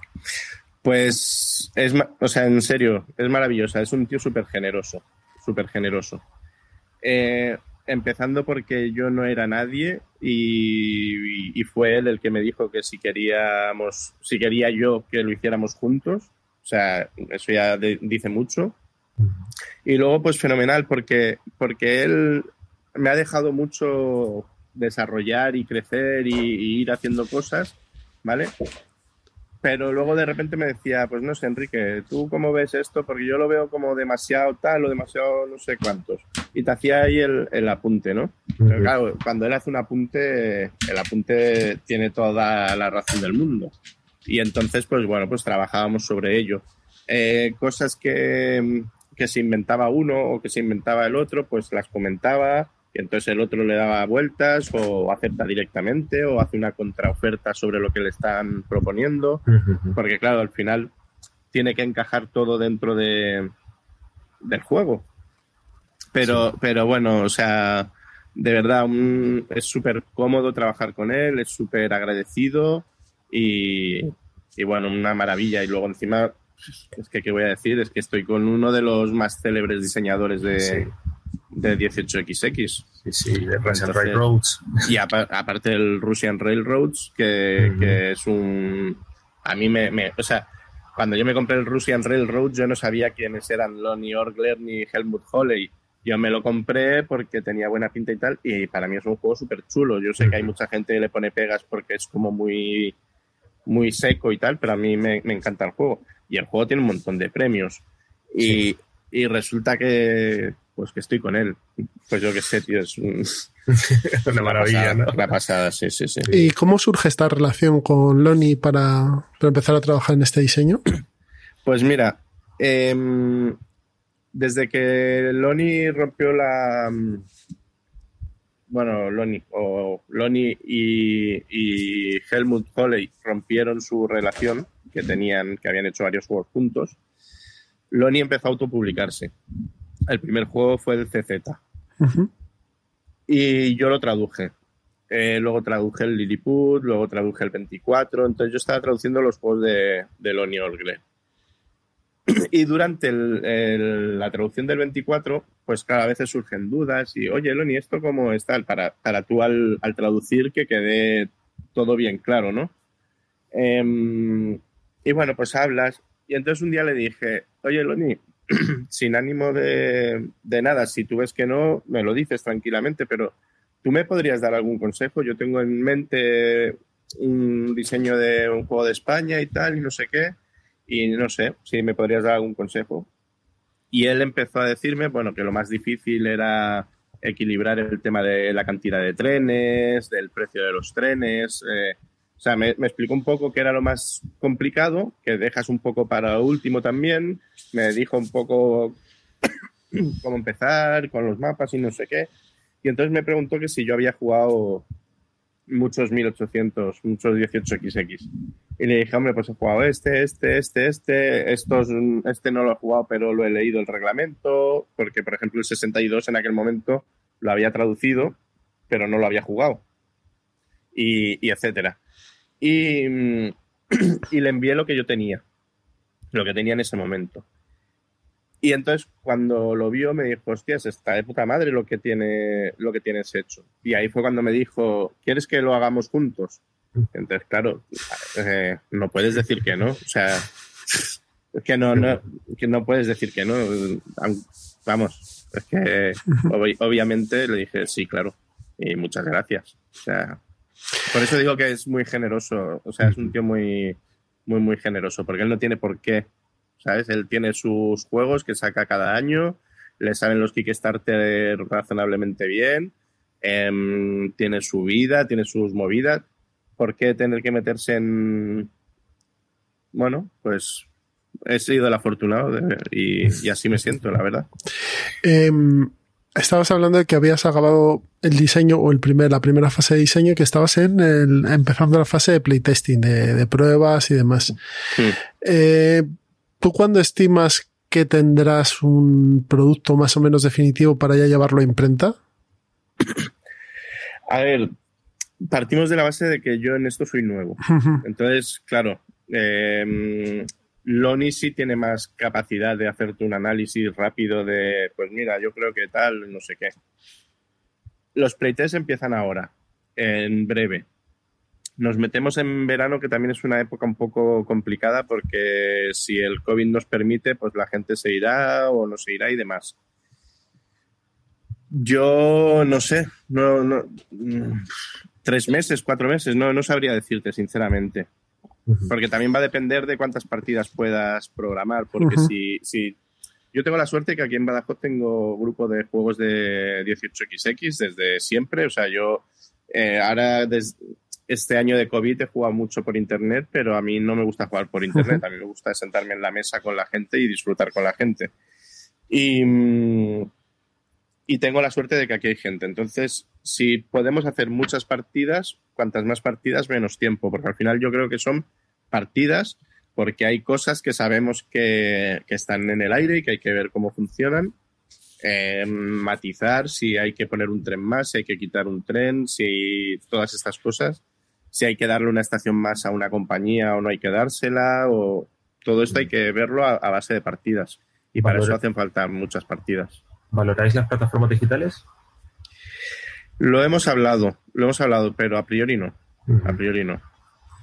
Pues es, o sea, en serio, es maravillosa. Es un tío súper generoso, súper generoso. Eh, empezando porque yo no era nadie y, y, fue él el que me dijo que si queríamos, si quería yo que lo hiciéramos juntos. O sea, eso ya dice mucho. Y luego, pues fenomenal, porque, porque él me ha dejado mucho desarrollar y crecer y, y ir haciendo cosas, ¿vale? Pero luego de repente me decía, pues no sé, Enrique, ¿tú cómo ves esto? Porque yo lo veo como demasiado tal o demasiado no sé cuántos. Y te hacía ahí el, apunte, ¿no? Pero claro, cuando él hace un apunte, el apunte tiene toda la razón del mundo. Y entonces, pues bueno, pues trabajábamos sobre ello. Eh, cosas que, que se inventaba uno o que se inventaba el otro, pues las comentaba y entonces el otro le daba vueltas o acepta directamente o hace una contraoferta sobre lo que le están proponiendo, porque claro, al final tiene que encajar todo dentro de, del juego. Pero, pero bueno, o sea, de verdad es súper cómodo trabajar con él, es súper agradecido y, y bueno, una maravilla. Y luego encima, es que, ¿qué voy a decir? Es que estoy con uno de los más célebres diseñadores de, de 18XX. Sí, sí, de Russian Railroads. Y aparte del Russian Railroads, que, que, es un... A mí me, me, O sea, cuando yo me compré el Russian Railroads, yo no sabía quiénes eran Lonnie Orgler ni Helmut Holley. Yo me lo compré porque tenía buena pinta y tal, y para mí es un juego súper chulo. Yo sé que hay mucha gente que le pone pegas porque es como muy, muy seco y tal, pero a mí me, me encanta el juego. Y el juego tiene un montón de premios. Y, y resulta que, pues que estoy con él. Pues yo qué sé, tío, es [LAUGHS] una maravilla, ¿no? La pasada, sí, sí, sí. ¿Y cómo surge esta relación con Loni para, empezar a trabajar en este diseño? Pues mira, em, desde que Loni rompió la... Bueno, Loni, o Loni y, y Helmut Holley rompieron su relación que tenían, que habían hecho varios juegos juntos. Loni empezó a autopublicarse el primer juego fue el CZ. Y yo lo traduje. Eh, luego traduje el Lilliput, luego traduje el 24. Entonces yo estaba traduciendo los juegos de, de Lonnie Orgle. Y durante la traducción del 24, pues cada vez surgen dudas y, oye, Loni, ¿esto cómo está? Para, para tú al, traducir que quede todo bien claro, ¿no? Em, y bueno, pues hablas. Y entonces un día le dije, oye, Loni, [CLEARS THROAT] sin ánimo de, nada, si tú ves que no, me lo dices tranquilamente, pero tú me podrías dar algún consejo. Yo tengo en mente un diseño de un juego de España y tal, y no sé qué, y no sé si me podrías dar algún consejo. Y él empezó a decirme, bueno, que lo más difícil era equilibrar el tema de la cantidad de trenes, del precio de los trenes, eh, o sea, me, explicó un poco qué era lo más complicado, que dejas un poco para último también. Me dijo un poco [COUGHS] cómo empezar con los mapas y no sé qué. Y entonces me preguntó que si yo había jugado muchos 1800, muchos 18XX. Y le dije, hombre, pues he jugado este, este, este, este. Estos, este no lo he jugado, pero lo he leído el reglamento. Porque, por ejemplo, el 62 en aquel momento lo había traducido, pero no lo había jugado. Y, y etcétera. Y, [CLEARS THROAT] y le envié lo que yo tenía, lo que tenía en ese momento. Y entonces cuando lo vio me dijo, hostias, está de puta madre lo que, tiene, lo que tienes hecho. Y ahí fue cuando me dijo, ¿quieres que lo hagamos juntos? Entonces, claro, eh, no puedes decir que no. O sea, que no, no, que no puedes decir que no. Vamos, es que obviamente le dije, sí, claro. Y muchas gracias. O sea, por eso digo que es muy generoso, o sea, es un tío muy, muy, muy generoso, porque él no tiene por qué, ¿sabes? Él tiene sus juegos que saca cada año, le salen los Kickstarter razonablemente bien, em, tiene su vida, tiene sus movidas. ¿Por qué tener que meterse en... Bueno, pues he sido el afortunado y, así me siento, la verdad. Em, estabas hablando de que habías acabado el diseño o el primer, la primera fase de diseño que estabas en el, empezando la fase de playtesting, de, de pruebas y demás. Eh, ¿Tú cuándo estimas que tendrás un producto más o menos definitivo para ya llevarlo a imprenta? A ver, partimos de la base de que yo en esto soy nuevo. Entonces, claro, eh, Loni sí tiene más capacidad de hacerte un análisis rápido de, pues mira, yo creo que tal, no sé qué. Los playtests empiezan ahora, en breve. Nos metemos en verano, que también es una época un poco complicada porque si el COVID nos permite, pues la gente se irá o no se irá y demás. Yo no sé, no, no, mm, tres meses, cuatro meses, no, no sabría decirte, sinceramente. Porque también va a depender de cuántas partidas puedas programar. Porque si, si. Yo tengo la suerte que aquí en Badajoz tengo grupo de juegos de 18XX desde siempre. O sea, yo eh, ahora, des- este año de COVID, he jugado mucho por internet, pero a mí no me gusta jugar por internet. A mí me gusta sentarme en la mesa con la gente y disfrutar con la gente. Y. y tengo la suerte de que aquí hay gente. Entonces, si podemos hacer muchas partidas, cuantas más partidas, menos tiempo, porque al final yo creo que son partidas, porque hay cosas que sabemos que, que están en el aire y que hay que ver cómo funcionan. Eh, matizar si hay que poner un tren más, si hay que quitar un tren, si todas estas cosas, si hay que darle una estación más a una compañía o no hay que dársela, o todo esto hay que verlo a, a base de partidas. Y para Valora- eso hacen falta muchas partidas. ¿Valoráis las plataformas digitales? Lo hemos hablado, lo hemos hablado, pero a priori no. A priori no.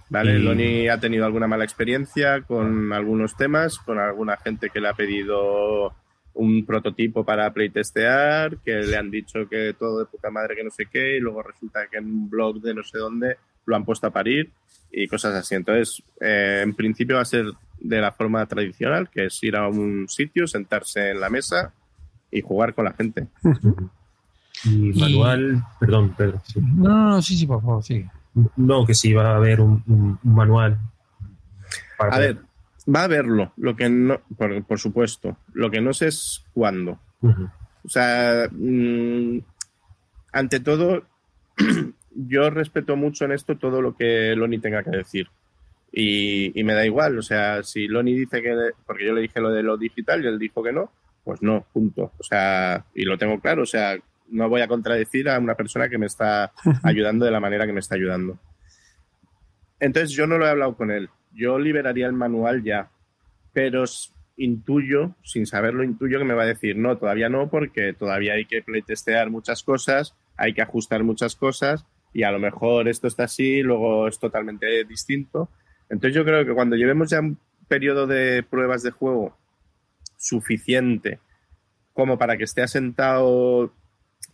Vale, Y- Loni ha tenido alguna mala experiencia con algunos temas, con alguna gente que le ha pedido un prototipo para playtestear, que le han dicho que todo de puta madre que no sé qué, y luego resulta que en un blog de no sé dónde lo han puesto a parir y cosas así. Entonces, eh, en principio va a ser de la forma tradicional, que es ir a un sitio, sentarse en la mesa y jugar con la gente. Y manual, perdón, Pedro. sí. No, no, no, sí, sí, por favor, sí. No, que sí va a haber un, un- un manual. para A poder- ver, va a haberlo, lo que no, por, por supuesto. Lo que no sé es cuándo. O sea, mm, ante todo, [CLEARS THROAT] yo respeto mucho en esto todo lo que Loni tenga que decir. Y, y me da igual, o sea, si Loni dice que, porque yo le dije lo de lo digital y él dijo que no, pues no, punto. O sea, y lo tengo claro, o sea, no voy a contradecir a una persona que me está ayudando de la manera que me está ayudando. Entonces yo no lo he hablado con él. Yo liberaría el manual ya, pero intuyo, sin saberlo, intuyo que me va a decir, no, todavía no, porque todavía hay que playtestear muchas cosas, hay que ajustar muchas cosas y a lo mejor esto está así, luego es totalmente distinto. Entonces yo creo que cuando llevemos ya un periodo de pruebas de juego suficiente como para que esté asentado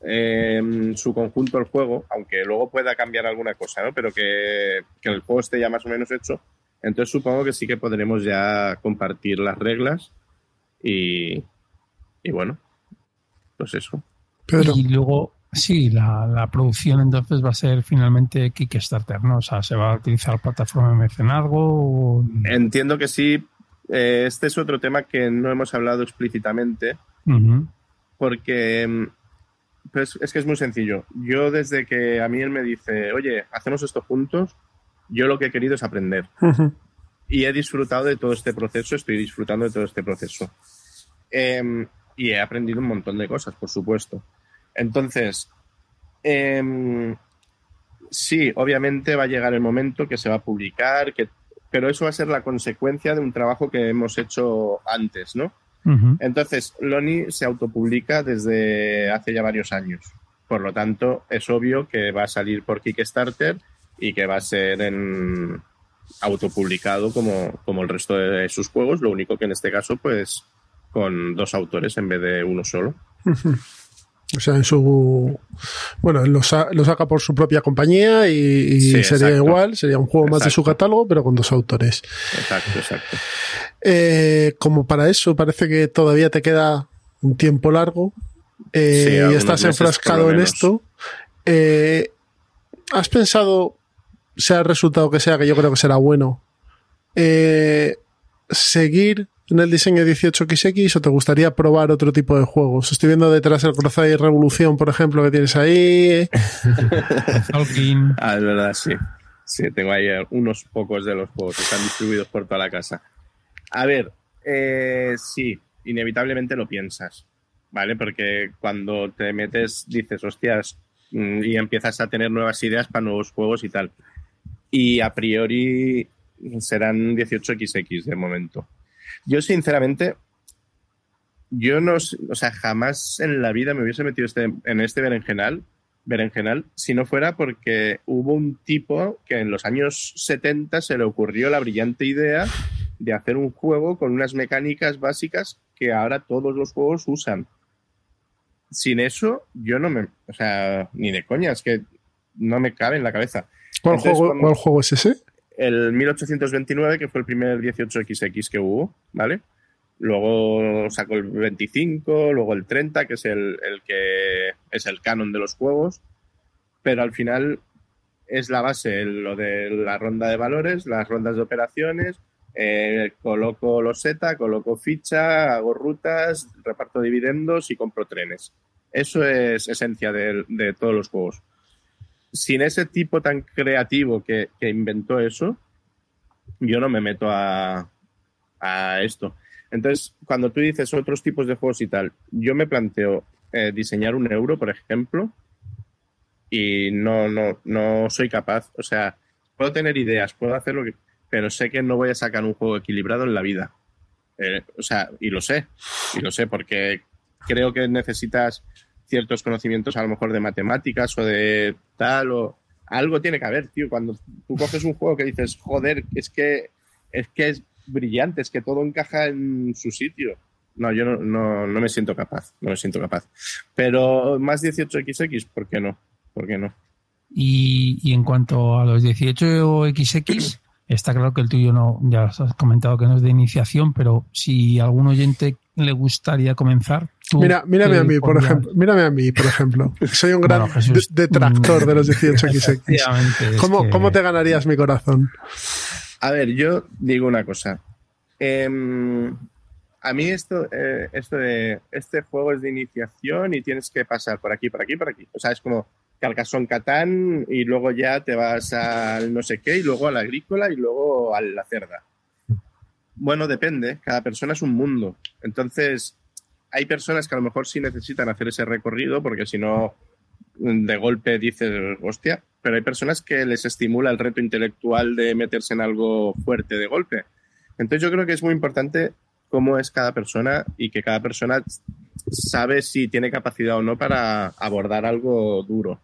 en su conjunto el juego, aunque luego pueda cambiar alguna cosa, ¿no? Pero que, que el juego esté ya más o menos hecho. Entonces supongo que sí que podremos ya compartir las reglas y, y bueno, pues eso. Pedro. Y luego, sí, la, la producción entonces va a ser finalmente Kickstarter, ¿no? O sea, ¿se va a utilizar plataforma de mecenazgo? o- Entiendo que sí. eh, Este es otro tema que no hemos hablado explícitamente, porque mm, pues es que es muy sencillo. Yo desde que a mí él me dice, oye, hacemos esto juntos, yo lo que he querido es aprender. Y he disfrutado de todo este proceso, estoy disfrutando de todo este proceso. Em, y he aprendido un montón de cosas, por supuesto. Entonces, em, sí, obviamente va a llegar el momento que se va a publicar, que, pero eso va a ser la consecuencia de un trabajo que hemos hecho antes, ¿no? Entonces, Loni se autopublica desde hace ya varios años. Por lo tanto, es obvio que va a salir por Kickstarter y que va a ser en autopublicado como, como el resto de sus juegos, lo único que en este caso, pues, con dos autores en vez de uno solo. O sea, en su. Bueno, lo, sa- lo saca por su propia compañía y, y Sí, sería exacto. igual, sería un juego más de su catálogo, pero con dos autores. Exacto, exacto. Eh, como para eso parece que todavía te queda un tiempo largo eh, Sí, y estás enfrascado en esto, eh, ¿has pensado, sea el resultado que sea, que yo creo que será bueno, seguir en el diseño 18XX o te gustaría probar otro tipo de juegos? Estoy viendo detrás el y Revolución, por ejemplo, que tienes ahí. [LAUGHS] ah, es verdad, sí. Sí, tengo ahí unos pocos de los juegos que están distribuidos por toda la casa. A ver, eh, sí, inevitablemente lo piensas, ¿vale? Porque cuando te metes, dices, hostias, mm, y empiezas a tener nuevas ideas para nuevos juegos y tal. Y a priori serán 18XX de momento. Yo, sinceramente, yo no, o sea, jamás en la vida me hubiese metido este, en este berenjenal, berenjenal si no fuera porque hubo un tipo que en los años 70 se le ocurrió la brillante idea de hacer un juego con unas mecánicas básicas que ahora todos los juegos usan. Sin eso, yo no me. O sea, ni de coña, es que no me cabe en la cabeza. ¿Cuál, juego, ¿cuál juego es ese? El 1829, que fue el primer 18XX que hubo, ¿vale? Luego sacó el 25, luego el 30, que es el, que es el canon de los juegos, pero al final es la base, lo de la ronda de valores, las rondas de operaciones, eh, coloco los Z, coloco ficha, hago rutas, reparto dividendos y compro trenes. Eso es esencia de todos los juegos sin ese tipo tan creativo que, inventó eso, yo no me meto a, esto. Entonces, cuando tú dices otros tipos de juegos y tal, yo me planteo eh, diseñar un euro, por ejemplo, y no, no, no soy capaz. O sea, puedo tener ideas, puedo hacer lo que. Pero sé que no voy a sacar un juego equilibrado en la vida. Eh, o sea, y lo sé. Y lo sé porque creo que necesitas ciertos conocimientos a lo mejor de matemáticas o de tal o algo tiene que haber, tío. Cuando tú coges un juego que dices, joder, es que es que es brillante, es que todo encaja en su sitio. No, yo no, no, no me siento capaz, no me siento capaz. Pero más 18XX, ¿por qué no? ¿Por qué no? Y, y en cuanto a los 18XX, está claro que el tuyo no, ya has comentado que no es de iniciación, pero si algún oyente le gustaría comenzar, Mira, mírame a mí, por ejemplo. Mírame a mí, por ejemplo. Soy un [LAUGHS] gran detractor de los 18XX. [LAUGHS] ¿Cómo, ¿Cómo te ganarías mi corazón? A ver, yo digo una cosa. Em, a mí esto, eh, esto de este juego es de iniciación y tienes que pasar por aquí, por aquí, por aquí. O sea, es como Carcassonne Catán y luego ya te vas al no sé qué y luego a la agrícola y luego a la cerda. Bueno, depende. Cada persona es un mundo. Entonces, hay personas que a lo mejor sí necesitan hacer ese recorrido porque si no, de golpe dices, hostia, pero hay personas que les estimula el reto intelectual de meterse en algo fuerte de golpe. Entonces yo creo que es muy importante cómo es cada persona y que cada persona sabe si tiene capacidad o no para abordar algo duro.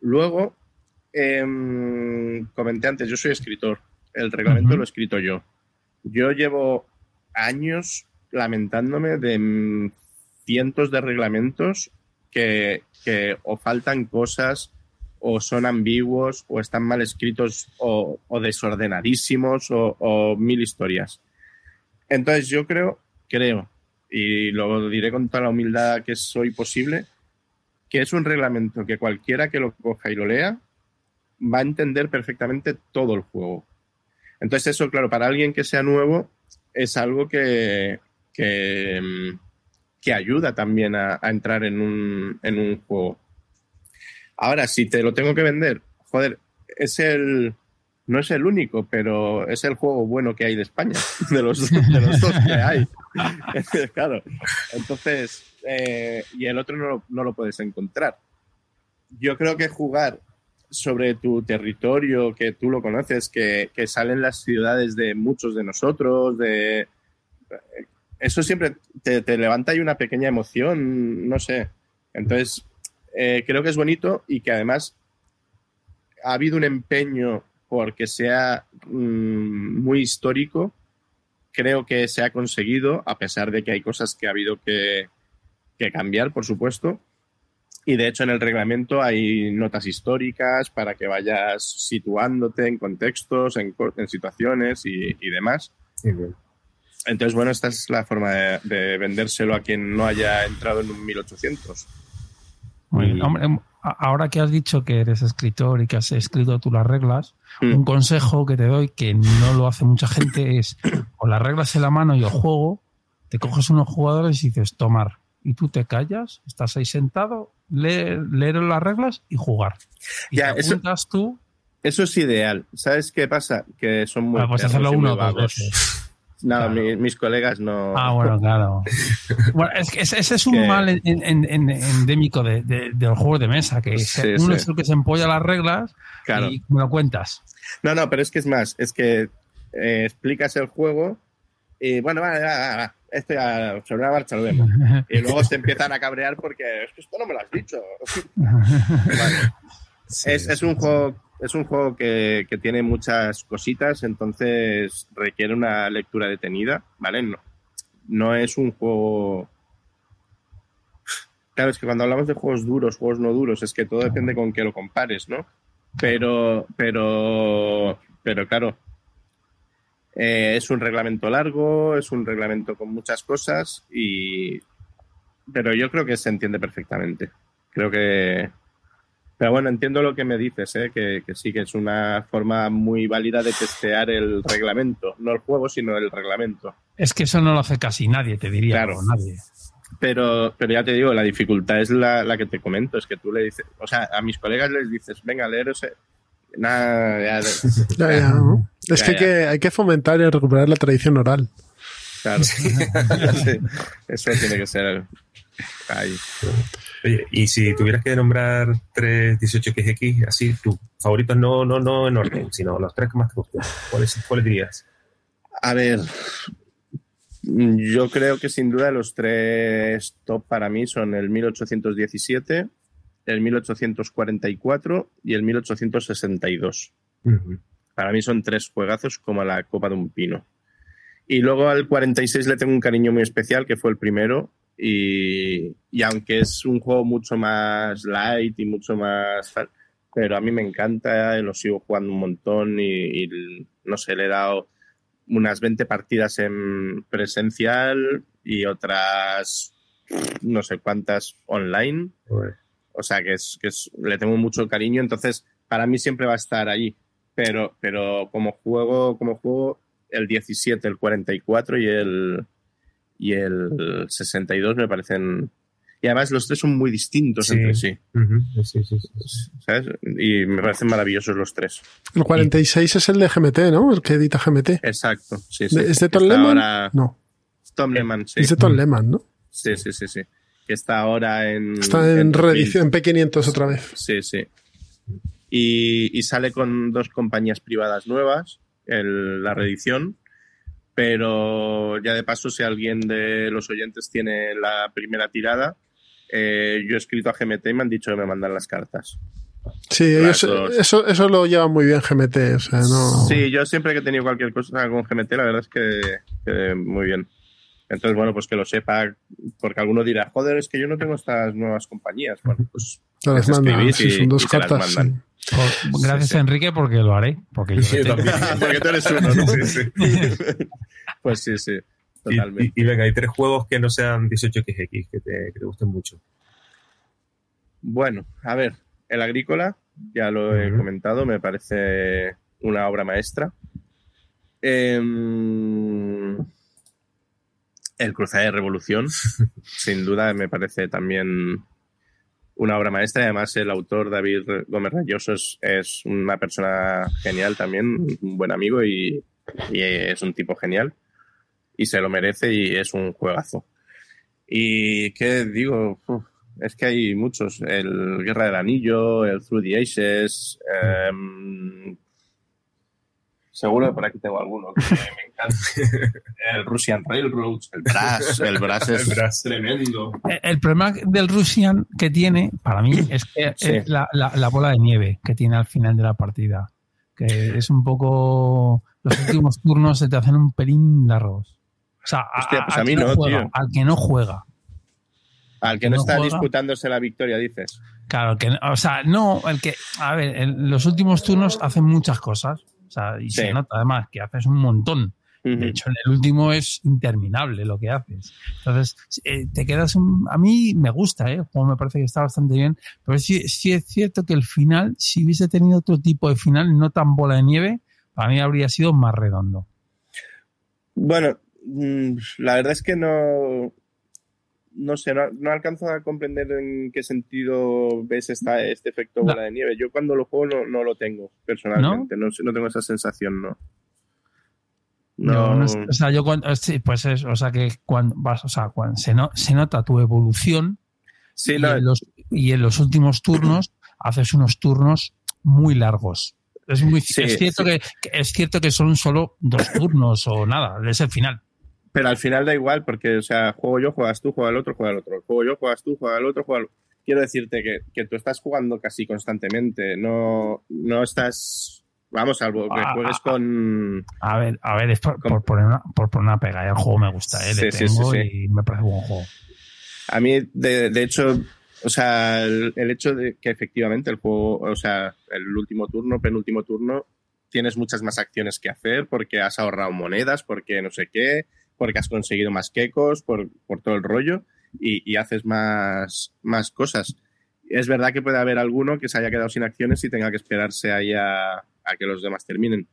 Luego, em, comenté antes, yo soy escritor, el reglamento lo he escrito yo. Yo llevo años lamentándome de cientos de reglamentos que, o faltan cosas o son ambiguos o están mal escritos o, desordenadísimos o, mil historias. Entonces yo creo, creo, y lo diré con toda la humildad que soy posible, que es un reglamento que cualquiera que lo coja y lo lea va a entender perfectamente todo el juego. Entonces eso, claro, para alguien que sea nuevo es algo que, que, que ayuda también a, entrar en un, en un juego. Ahora, si te lo tengo que vender, joder, es el, no es el único, pero es el juego bueno que hay de España, [LAUGHS] de los, de los dos que hay. [LAUGHS] claro. Entonces, eh, y el otro no lo, no lo, puedes encontrar. Yo creo que jugar sobre tu territorio, que tú lo conoces, que, que salen las ciudades de muchos de nosotros, de eso siempre te, levanta ahí una pequeña emoción, no sé. Entonces, eh, creo que es bonito y que además ha habido un empeño porque sea mm, muy histórico. Creo que se ha conseguido, a pesar de que hay cosas que ha habido que, cambiar, por supuesto. Y de hecho en el reglamento hay notas históricas para que vayas situándote en contextos, en, situaciones y, demás. Entonces, bueno, esta es la forma de, vendérselo a quien no haya entrado en un 1800. Hombre, em, ahora que has dicho que eres escritor y que has escrito tú las reglas, mm. un consejo que te doy que no lo hace mucha gente es con las reglas en la mano y el juego, te coges unos jugadores y dices, tomar. Y tú te callas, estás ahí sentado, leer, leer las reglas y jugar. Y Ya, te eso- tú, Eso es ideal. ¿Sabes qué pasa? Que son muy ah, perros hacerlo muy uno o dos veces. No, Claro. mi- mis colegas no. Ah, bueno, claro. [LAUGHS] Bueno, es que ese, ese es un Que- mal en- en- en- endémico de, de, de los juegos de mesa, que Sí, uno sí. es el que se empolla las reglas Claro. y me lo cuentas. No, no, pero es que es más. Es que eh, explicas el juego y bueno, vale, va, va, va, esto ya sobre una marcha lo vemos. Y luego se empiezan a cabrear porque es que esto no me lo has dicho. [LAUGHS] Vale. es, es un juego, es un juego que, que tiene muchas cositas, entonces requiere una lectura detenida, ¿vale? No, no es un juego. Claro, es que cuando hablamos de juegos duros, juegos no duros, es que todo depende con qué lo compares, ¿no? Pero, pero, pero claro, eh, es un reglamento largo, es un reglamento con muchas cosas y, pero yo creo que se entiende perfectamente. Creo que, pero bueno, entiendo lo que me dices, ¿eh? que, que sí que es una forma muy válida de testear el reglamento, no el juego, sino el reglamento. Es que eso no lo hace casi nadie, te diría. Claro. nadie. Pero, pero ya te digo, la dificultad es la, la que te comento, es que tú le dices, o sea, a mis colegas les dices, venga, leeros. eh". Nada, ya, [LAUGHS] Ya, ya, ¿no? Es Ya, que hay, ya. que hay que fomentar y recuperar la tradición oral. claro. [LAUGHS] [LAUGHS] Sí, Eso tiene que ser ahí. Oye, y si tuvieras que nombrar tres 18XX, así, tus favoritos no, no, no en orden, [CLEARS THROAT] sino los tres que más te gustan, ¿cuáles, cuáles dirías? A ver, yo creo que sin duda los tres top para mí son el 1817, el 1844 y el 1862. Ujú. Para mí son tres juegazos como la copa de un pino. Y luego al 46 le tengo un cariño muy especial, que fue el primero. Y, y aunque es un juego mucho más light y mucho más tal, pero a mí me encanta, lo sigo jugando un montón y, y no sé, le he dado unas 20 partidas en presencial y otras no sé cuántas online. O sea, que, es, que es, le tengo mucho cariño, entonces para mí siempre va a estar ahí. Pero, pero como juego, como juego, el 17, el 44 y el, y el 62 me parecen. Y además los tres son muy distintos Sí. entre sí. Sí, sí, sí. ¿sabes? Y me parecen maravillosos los tres. El 46 es el de GMT, ¿no? El que edita GMT. Exacto, sí, sí. ¿Es de Tom Lehman? ahora- No, Tom Lehman, sí. es de Tom Lehman, ¿no? Sí, sí, sí, sí. Que está ahora en. Está en, 2000. reedición, en P500 otra vez. Sí, sí. Y, y sale con dos compañías privadas nuevas, el- la reedición. Pero ya de paso, si alguien de los oyentes tiene la primera tirada, eh, yo he escrito a GMT y me han dicho que me mandan las cartas. Sí, ellos- eso, eso lo lleva muy bien GMT. O sea, no. Sí, yo siempre que he tenido cualquier cosa con GMT, la verdad es que, que muy bien. Entonces, bueno, pues que lo sepa, porque alguno dirá, joder, es que yo no tengo estas nuevas compañías. Bueno, pues Te las mandan. Sí, y- son dos cartas. sí. Por- gracias, sí. Enrique, porque lo haré. Porque yo también. [LAUGHS] porque tú eres uno, ¿no? Pues sí, sí, totalmente. y- y venga, hay tres juegos que no sean 18XX, que te, que te gusten mucho. Bueno, a ver, el agrícola, ya lo he comentado, me parece una obra maestra. Em, el Cruzada de Revolución, [LAUGHS] sin duda, me parece también una obra maestra. Además, el autor David Gómez Rayoso es, es una persona genial también, un buen amigo y, y es un tipo genial. Y se lo merece y es un juegazo. Y qué digo, Uf, es que hay muchos. El Guerra del Anillo, el Through the Aces. em, seguro que por aquí tengo alguno que me encanta. [LAUGHS] El Russian Railroads, el Brass. [LAUGHS] El Brass es El Brass. tremendo. Eh, El problema del Russian que tiene, para mí, es que Sí. es la, la- la bola de nieve que tiene al final de la partida. Que es un poco. Los últimos turnos se te hacen un pelín largos. Sea, a, Hostia, pues a mí que no, juega, tío. al que no juega. Al que no, No está juega. disputándose la victoria, dices. Claro, que, o sea, no, el que, a ver, en los últimos turnos hacen muchas cosas, o sea, y Sí. se nota además que haces un montón. De hecho, en el último es interminable lo que haces. Entonces, eh, te quedas un, a mí me gusta, ¿eh? Juego me parece que está bastante bien, pero sí, sí es cierto que el final, si hubiese tenido otro tipo de final, no tan bola de nieve, para mí habría sido más redondo. Bueno, la verdad es que no. No sé, no, no alcanzo a comprender en qué sentido ves esta, este efecto bola de nieve. Yo cuando lo juego no, no lo tengo, personalmente. ¿No? No, tengo esa sensación, no. No. o sea, yo cuando, sí, pues es, o sea, que cuando vas, o sea, cuando se, no, se nota tu evolución sí, y, en los, y en los últimos turnos haces unos turnos muy largos. Es, muy, Sí, es, cierto sí. que- es cierto que son solo dos turnos o nada, es el final. Pero al final da igual, porque, o sea, juego yo, juegas tú, juega el otro, juega el otro. Juego yo, juegas tú, juega el otro, juega el otro. Quiero decirte que, que tú estás jugando casi constantemente. No, no estás. Vamos, salvo que Ah, juegues ah, ah. con. A ver, a ver, es por, por poner, una, por poner una pega. El juego me gusta, ¿eh? le Sí, sí, tengo sí, sí. y me parece buen juego. A mí, de, de hecho, o sea, el, el hecho de que efectivamente el juego, o sea, el último turno, penúltimo turno, tienes muchas más acciones que hacer porque has ahorrado monedas, porque no sé qué, porque has conseguido más quecos, por, por todo el rollo y, y haces más, más cosas. Es verdad que puede haber alguno que se haya quedado sin acciones y tenga que esperarse ahí a, a que los demás terminen.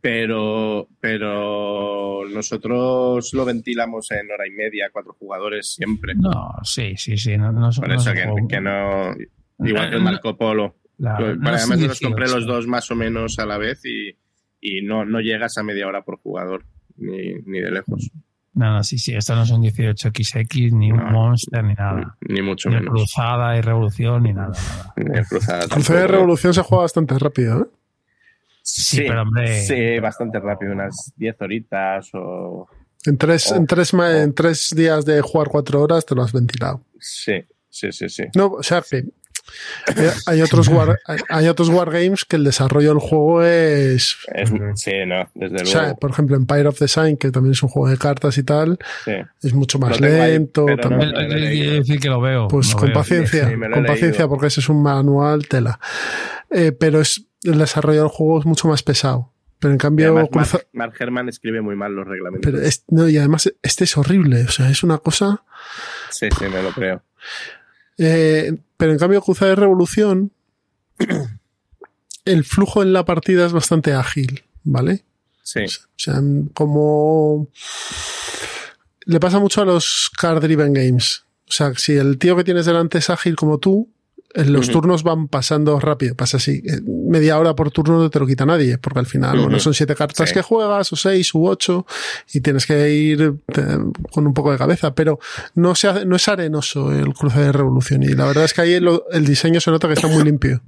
Pero, pero nosotros lo ventilamos en hora y media, cuatro jugadores siempre. No, sí, sí, sí. No, no, Por no eso que, que no. Igual que el Marco Polo. la- Yo- no es además, los compré 18. los dos más o menos a la vez y, y no, no llegas a media hora por jugador, ni, ni de lejos. No, no, sí, sí. Esto no son 18XX, ni un. Monster, ni nada. Ni mucho Ni menos. Cruzada y Revolución, ni nada. nada. Ni cruzada tampoco. Revolución se juega bastante rápido, ¿eh? Sí, pero hombre. Sí, bastante rápido, unas 10 horitas o. En tres, Oh, en, tres, oh. en tres días de jugar cuatro horas te lo has ventilado. Sí, sí, sí, sí. No, o sea que hay otros war, hay- otros wargames que el desarrollo del juego es Es- sí, no, desde o luego. sea, por ejemplo, Empire of the Sign, que también es un juego de cartas y tal, sí. es mucho más ahí, lento. pero también. no- quiero decir que lo veo. Pues lo con veo. paciencia, Sí, con paciencia, porque ese es un manual tela. Eh, pero es el desarrollo del juego es mucho más pesado. Pero en cambio, además, cruza- Mark, Mark Herman escribe muy mal los reglamentos. pero es- no, y además este es horrible. O sea, es una cosa. Sí, sí, me lo creo. Eh, pero en cambio, Cruzada de Revolución, el flujo en la partida es bastante ágil, ¿vale? Sí, O sea, como le pasa mucho a los card driven games. O sea, si el tío que tienes delante es ágil como tú, los turnos van pasando rápido. Pasa así. eh, Media hora por turno no te lo quita nadie, porque al final, bueno, son siete cartas Sí. que juegas, o seis u ocho, y tienes que ir eh, con un poco de cabeza. Pero no, se hace- no es arenoso el cruce de revolución. Y la verdad es que ahí el, el diseño se nota que está muy [COUGHS] limpio.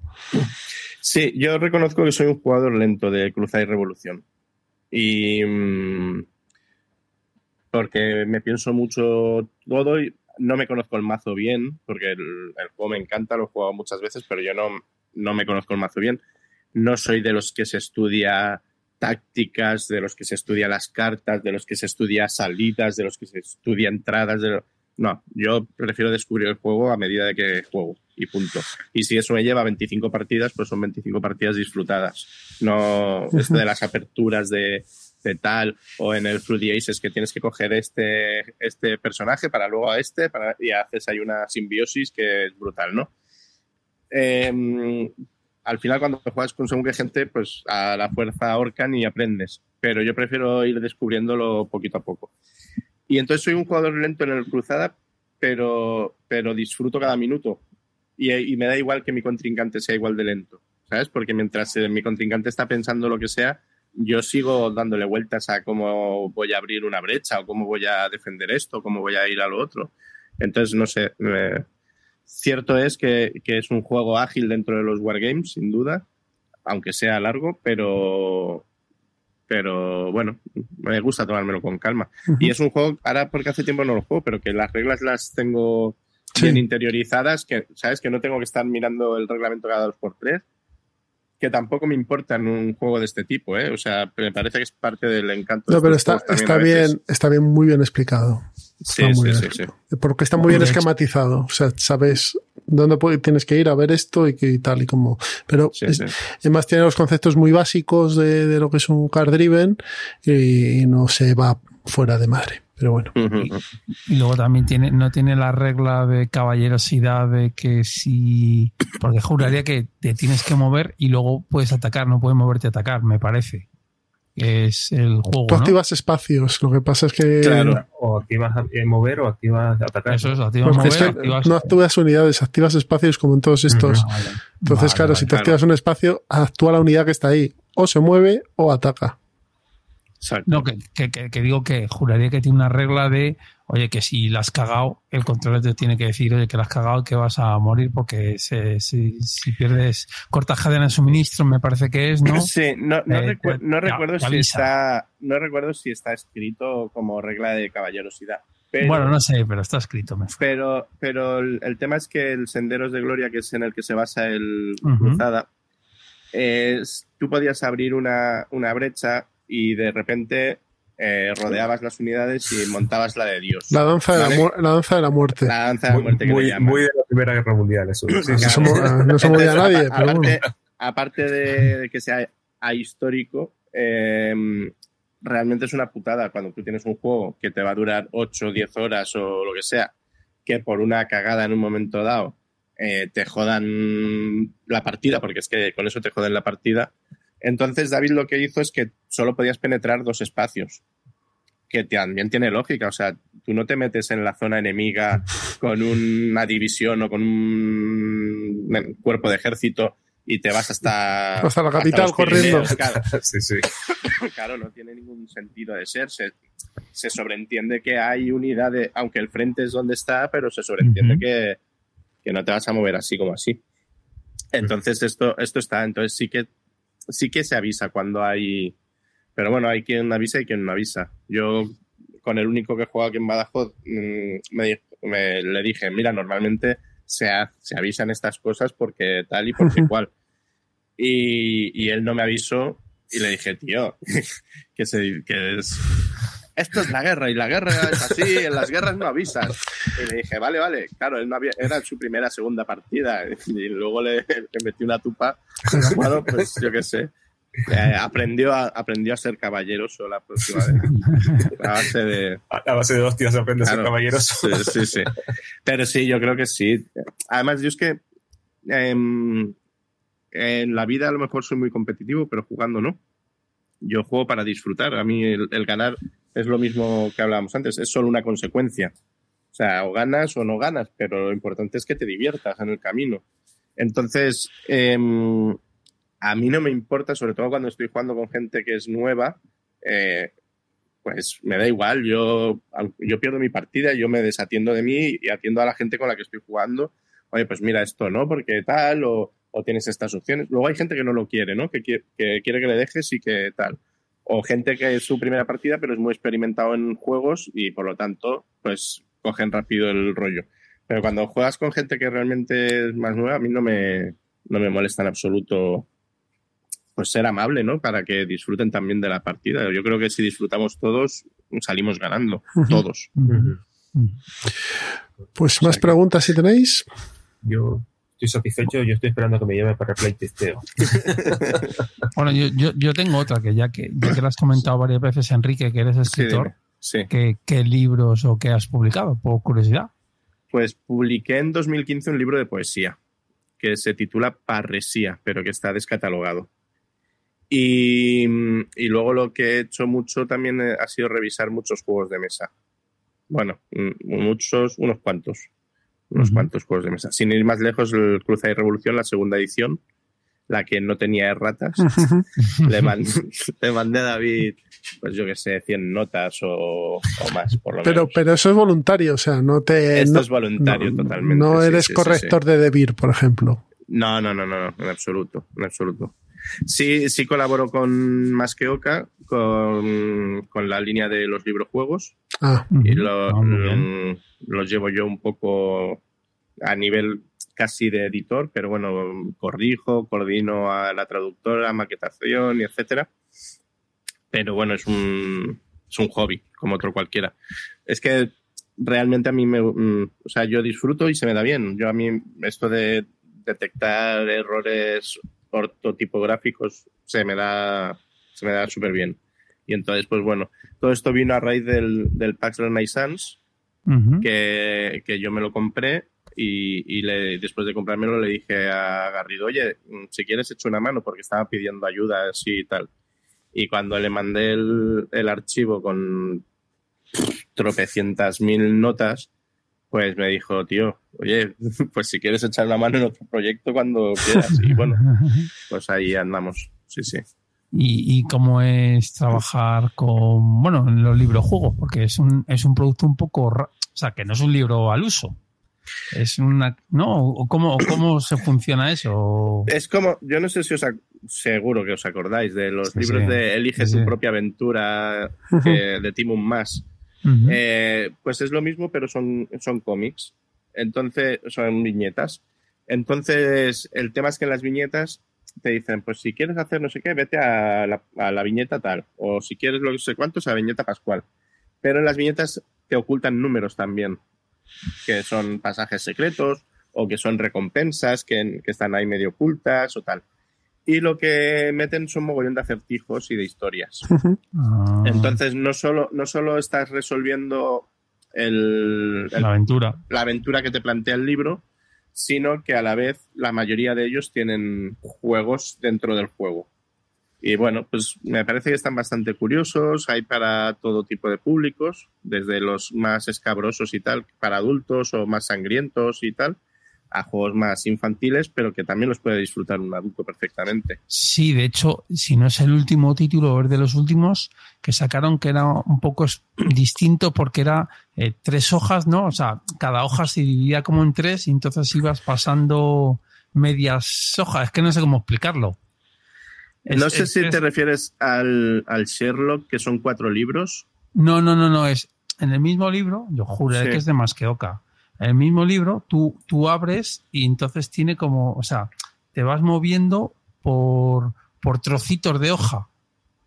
Sí, yo reconozco que soy un jugador lento de Cruzada y Revolución. Y. mm, porque me pienso mucho todo y no me conozco el mazo bien, porque el, el juego me encanta, lo he jugado muchas veces, pero yo no, no me conozco el mazo bien. No soy de los que se estudia tácticas, de los que se estudia las cartas, de los que se estudia salidas, de los que se estudia entradas. De lo- No, yo prefiero descubrir el juego a medida de que juego y punto. Y si eso me lleva a 25 partidas, pues son 25 partidas disfrutadas. No esto de las [LAUGHS] aperturas de, de tal o en el Fruity Aces que tienes que coger este, este personaje para luego a este para, y haces ahí una simbiosis que es brutal, ¿no? Eh, al final cuando juegas con según qué gente, pues a la fuerza ahorcan y aprendes. Pero yo prefiero ir descubriéndolo poquito a poco. Y entonces soy un jugador lento en el cruzada, pero, pero disfruto cada minuto. Y, y me da igual que mi contrincante sea igual de lento, ¿sabes? Porque mientras eh, mi contrincante está pensando lo que sea, yo sigo dándole vueltas a cómo voy a abrir una brecha o cómo voy a defender esto, cómo voy a ir a lo otro. Entonces, no sé. Cierto es que, que es un juego ágil dentro de los wargames, sin duda, aunque sea largo, pero, pero bueno, me gusta tomármelo con calma. Y es un juego, ahora porque hace tiempo no lo juego, pero que las reglas las tengo Sí. bien interiorizadas, que sabes que no tengo que estar mirando el reglamento cada dos por tres, que tampoco me importa en un juego de este tipo, ¿eh? O sea, me parece que es parte del encanto. de No, pero está, está bien, está bien, muy bien explicado. Sí, Está muy sí, bien sí. Porque está muy bien hecho- esquematizado. O sea, sabes dónde tienes que ir a ver esto y, que, y tal y como. Pero Sí, es- sí. además tiene los conceptos muy básicos de, de lo que es un car driven y, no se va fuera de madre. Pero bueno. Y luego también tiene, no tiene la regla de caballerosidad de que si. Porque juraría que te tienes que mover y luego puedes atacar, no puedes moverte a atacar, me parece. es el juego. Tú ¿no? activas espacios, lo que pasa es que Claro. O activas eh, mover o activas atacar. Eso es, activas Porque mover, es que activas- no activas unidades, activas espacios como en todos estos. Vale. Entonces, Vale, claro, vale. si te claro. activas un espacio, actúa la unidad que está ahí. O se mueve o ataca. Exacto. No, que, que- digo que juraría que tiene una regla de, oye, que si la has cagado, el controlador te tiene que decir, oye, que la has cagado, que vas a morir porque se- si, si pierdes corta cadena de suministro, me parece que es, ¿no? [LAUGHS] Sí, no, no, Eh, recu- no recuerdo si avisa. está, no recuerdo si está escrito como regla de caballerosidad. Pero, Bueno, no sé, pero está escrito. me- pero, pero el, el tema es que el Senderos de Gloria, que es en el que se basa el. Cruzada, es, tú podías abrir una, una brecha y de repente eh, rodeabas las unidades y montabas la de Dios. La danza, de, la, mu- la danza de la muerte. La danza de la Muy, muerte que muy- muy de la Primera Guerra Mundial, eso. Sí, sí, No se no se movía Entonces, nadie, apa- pero bueno. aparte, aparte de, de que sea ahistórico, eh, realmente es una putada cuando tú tienes un juego que te va a durar 8 o 10 horas o lo que sea, que por una cagada en un momento dado eh, te jodan la partida, porque es que con eso te joden la partida. Entonces David lo que hizo es que solo podías penetrar dos espacios, que también tiene lógica, o sea, tú no te metes en la zona enemiga con una división o con un cuerpo de ejército y te vas hasta, [LAUGHS] Hasta la capital Pirineos, [LAUGHS] Claro, [LAUGHS] Sí, sí. claro, no tiene ningún sentido de ser. Se, se sobreentiende que hay unidades, aunque el frente es donde está, pero se sobreentiende que, que no te vas a mover así como así. Entonces esto, esto está, entonces sí que sí que se avisa cuando hay, pero bueno, hay quien avisa y quien no avisa. Yo con el único que juega aquí en Badajoz mm, me, me- le dije, mira, normalmente se, ha- se avisan estas cosas porque tal y porque [LAUGHS] cual. Y, y él no me avisó y le dije, tío, [LAUGHS] que, se, que es... Esto es la guerra y la guerra es así, en las guerras no avisas. Y le dije, vale, vale, claro, él no había, era su primera, segunda partida y luego le, le metí una tupa. Bueno, pues yo qué sé. Eh, aprendió, a, aprendió a ser caballeroso la próxima vez. A base de, A base de hostias aprendes a ser caballeroso. Sí, sí, sí. Pero sí, yo creo que sí. Además, yo es que em, en la vida a lo mejor soy muy competitivo, pero jugando no. Yo juego para disfrutar. A mí el, el ganar es lo mismo que hablábamos antes, es solo una consecuencia. O sea, o ganas o no ganas, pero lo importante es que te diviertas en el camino. Entonces, em, a mí no me importa, sobre todo cuando estoy jugando con gente que es nueva, eh, pues me da igual, yo, yo pierdo mi partida, yo me desatiendo de mí y atiendo a la gente con la que estoy jugando. Oye, pues mira esto, ¿no? Porque tal, o, tienes estas opciones. Luego hay gente que no lo quiere, ¿no? Que, que quiere que le dejes y que tal. O gente que es su primera partida, pero es muy experimentado en juegos y por lo tanto, pues cogen rápido el rollo. Pero cuando juegas con gente que realmente es más nueva, a mí no me, no me molesta en absoluto pues ser amable, ¿no? Para que disfruten también de la partida. Yo creo que si disfrutamos todos, salimos ganando, todos. Pues más preguntas si tenéis. Yo estoy satisfecho, yo estoy esperando que me llame para el playtesteo. [LAUGHS] Bueno, yo, yo, yo tengo otra que ya que ya que lo has comentado varias veces, Enrique, que eres escritor. Sí. ¿qué, qué libros o qué has publicado? Por curiosidad. Pues publiqué en 2015 un libro de poesía que se titula Parresía, pero que está descatalogado. Y, y luego lo que he hecho mucho también eh, ha sido revisar muchos juegos de mesa. Bueno, mm, muchos, unos cuantos. Unos cuantos juegos de mesa. Sin ir más lejos, el Cruza y Revolución, la segunda edición, la que no tenía erratas. le, mandé, [LAUGHS] le mandé a David, pues yo que sé, 100 notas o, o más, por lo Pero, menos. pero eso es voluntario, o sea, no te. Esto no, es voluntario no- totalmente. No eres sí, sí, corrector de Debir, por ejemplo. No, no, no, no, no, en absoluto, en absoluto. Sí, sí colaboro con Más que Oca, con, con la línea de los librojuegos, Ah, y Ujú. lo- Ah, los llevo yo un poco a nivel casi de editor, pero bueno, corrijo, coordino a la traductora, maquetación y etcétera. Pero bueno, es un, es un hobby, como otro cualquiera. Es que realmente a mí me, mm, o sea, yo disfruto y se me da bien. Yo a mí esto de detectar errores ortotipográficos se me da, se me da súper bien. Y entonces, pues bueno, todo esto vino a raíz del, del Pax Renaissance, Ujú. que, que yo me lo compré y, y le, después de comprármelo le dije a Garrido, oye, si quieres echo una mano porque estaba pidiendo ayuda así y tal. Y cuando le mandé el, el archivo con tropecientas mil notas, pues me dijo, tío, oye, [LAUGHS] pues si quieres echar la mano en otro proyecto cuando quieras. Y bueno, [LAUGHS] pues ahí andamos, sí, sí. ¿Y, y cómo es trabajar con, bueno, en los libros juegos? Porque es un, es un producto un poco, o sea, que no es un libro al uso. Es una, ¿no? ¿O cómo, cómo se funciona eso? Es como, yo no sé si os, seguro que os acordáis de los Sí, libros sí. de Elige Sí, tu propia aventura [LAUGHS] de Timon Mas. Eh, pues es lo mismo, pero son, son cómics. Entonces, son viñetas. Entonces, el tema es que en las viñetas te dicen, pues si quieres hacer no sé qué, vete a la, a la viñeta tal. O si quieres lo que sé cuánto, a la viñeta pascual. Pero en las viñetas te ocultan números también, que son pasajes secretos o que son recompensas que, que están ahí medio ocultas o tal. Y lo que meten son mogollón de acertijos y de historias. [LAUGHS] Ah, Entonces, no solo, no solo estás resolviendo el- el- la aventura. la aventura que te plantea el libro, sino que a la vez la mayoría de ellos tienen juegos dentro del juego. Y bueno, pues me parece que están bastante curiosos, hay para todo tipo de públicos, desde los más escabrosos y tal, para adultos o más sangrientos y tal, a juegos más infantiles, pero que también los puede disfrutar un adulto perfectamente. Sí, de hecho, si no es el último título, es de los últimos que sacaron que era un poco distinto porque era eh, tres hojas, ¿no? O sea, cada hoja se dividía como en tres y entonces ibas pasando medias hojas. Es que no sé cómo explicarlo. Es- no sé es- si es- te refieres al, al Sherlock, que son cuatro libros. No, no, no, no, es en el mismo libro, yo juré Sí. que es de Masqueoka. El mismo libro tú, tú abres y entonces tiene como, o sea, te vas moviendo por, por trocitos de hoja,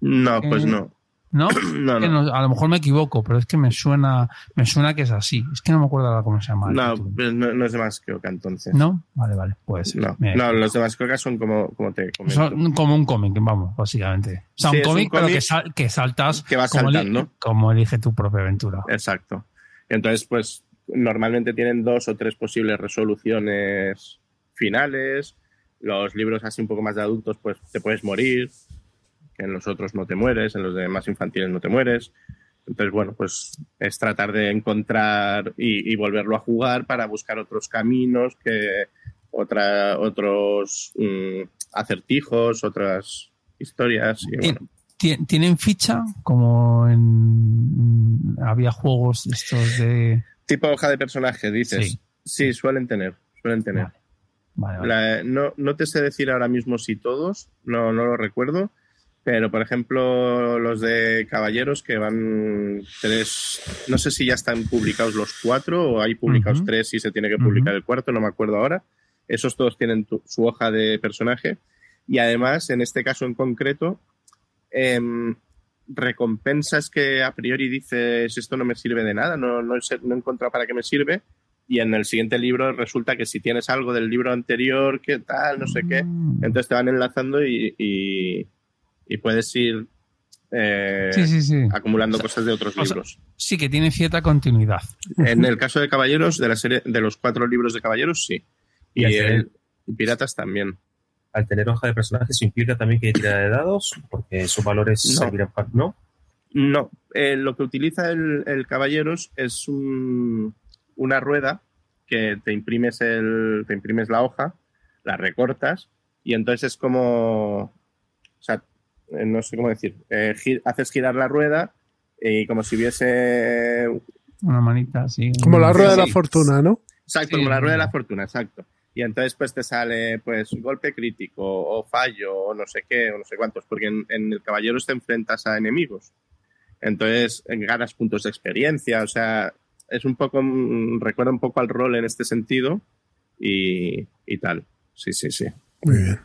No, pues Eh, no. ¿no? [CLEARS THROAT] No, no. no- a lo mejor me equivoco, pero es que me suena, me suena que es así. Es que no me acuerdo ahora cómo se llama. No, pues no, no es de Masqueoka entonces. ¿No? Vale, vale, pues No, no, los de Masqueoka son como, como te comento. son como un cómic, vamos, básicamente. O sea, Sí, un cómic, pero que, sal- que saltas que vas como, saltando. como elige tu propia aventura. Exacto. Entonces, pues normalmente tienen dos o tres posibles resoluciones finales. Los libros así un poco más de adultos, pues te puedes morir. En los otros no te mueres, en los de más infantiles no te mueres. Entonces, bueno, pues es tratar de encontrar y, y volverlo a jugar para buscar otros caminos, que otra, otros mm, acertijos, otras historias. Y, bueno, ¿Tienen ficha? Como en. Había juegos estos de. Tipo hoja de personaje, dices. Sí. Sí, suelen tener, suelen tener. Vale, vale. La- no, no te sé decir ahora mismo si todos, no, no lo recuerdo, pero por ejemplo los de Caballeros que van tres, no sé si ya están publicados los cuatro o hay publicados tres y se tiene que publicar el cuarto, no me acuerdo ahora. Esos todos tienen tu- su hoja de personaje y además en este caso en concreto em, recompensas que a priori dices esto no me sirve de nada, no, no, sé- no he encontrado para qué me sirve. Y en el siguiente libro resulta que si tienes algo del libro anterior, qué tal, no sé qué, Mm. entonces te van enlazando y, y- y puedes ir eh, Sí, sí, sí. acumulando cosas de otros sea, libros. Sí, que tiene cierta continuidad. En el caso de Caballeros, de la serie, de los cuatro libros de Caballeros, sí. Y Y, al el- tener- y Piratas también. Al tener hoja de personajes, ¿eso implica también que hay tirada de dados? Porque sus valores No. servirán para... ¿No? No, eh, lo que utiliza el, el Caballeros es un- una rueda que te imprimes, el, te imprimes la hoja, la recortas y entonces es como, o sea, eh, no sé cómo decir, eh, haces girar la rueda y como si hubiese, Una manita así. Como la rueda de la sí. fortuna, ¿no? exacto, Sí. como la rueda de la fortuna, exacto. Y entonces pues te sale pues golpe crítico o fallo o no sé qué o no sé cuántos, porque en, en el Caballeros te enfrentas a enemigos. Entonces eh, ganas puntos de experiencia, o sea, es un poco, mm, recuerda un poco al rol en este sentido y, y tal. Sí, sí, sí. Muy bien.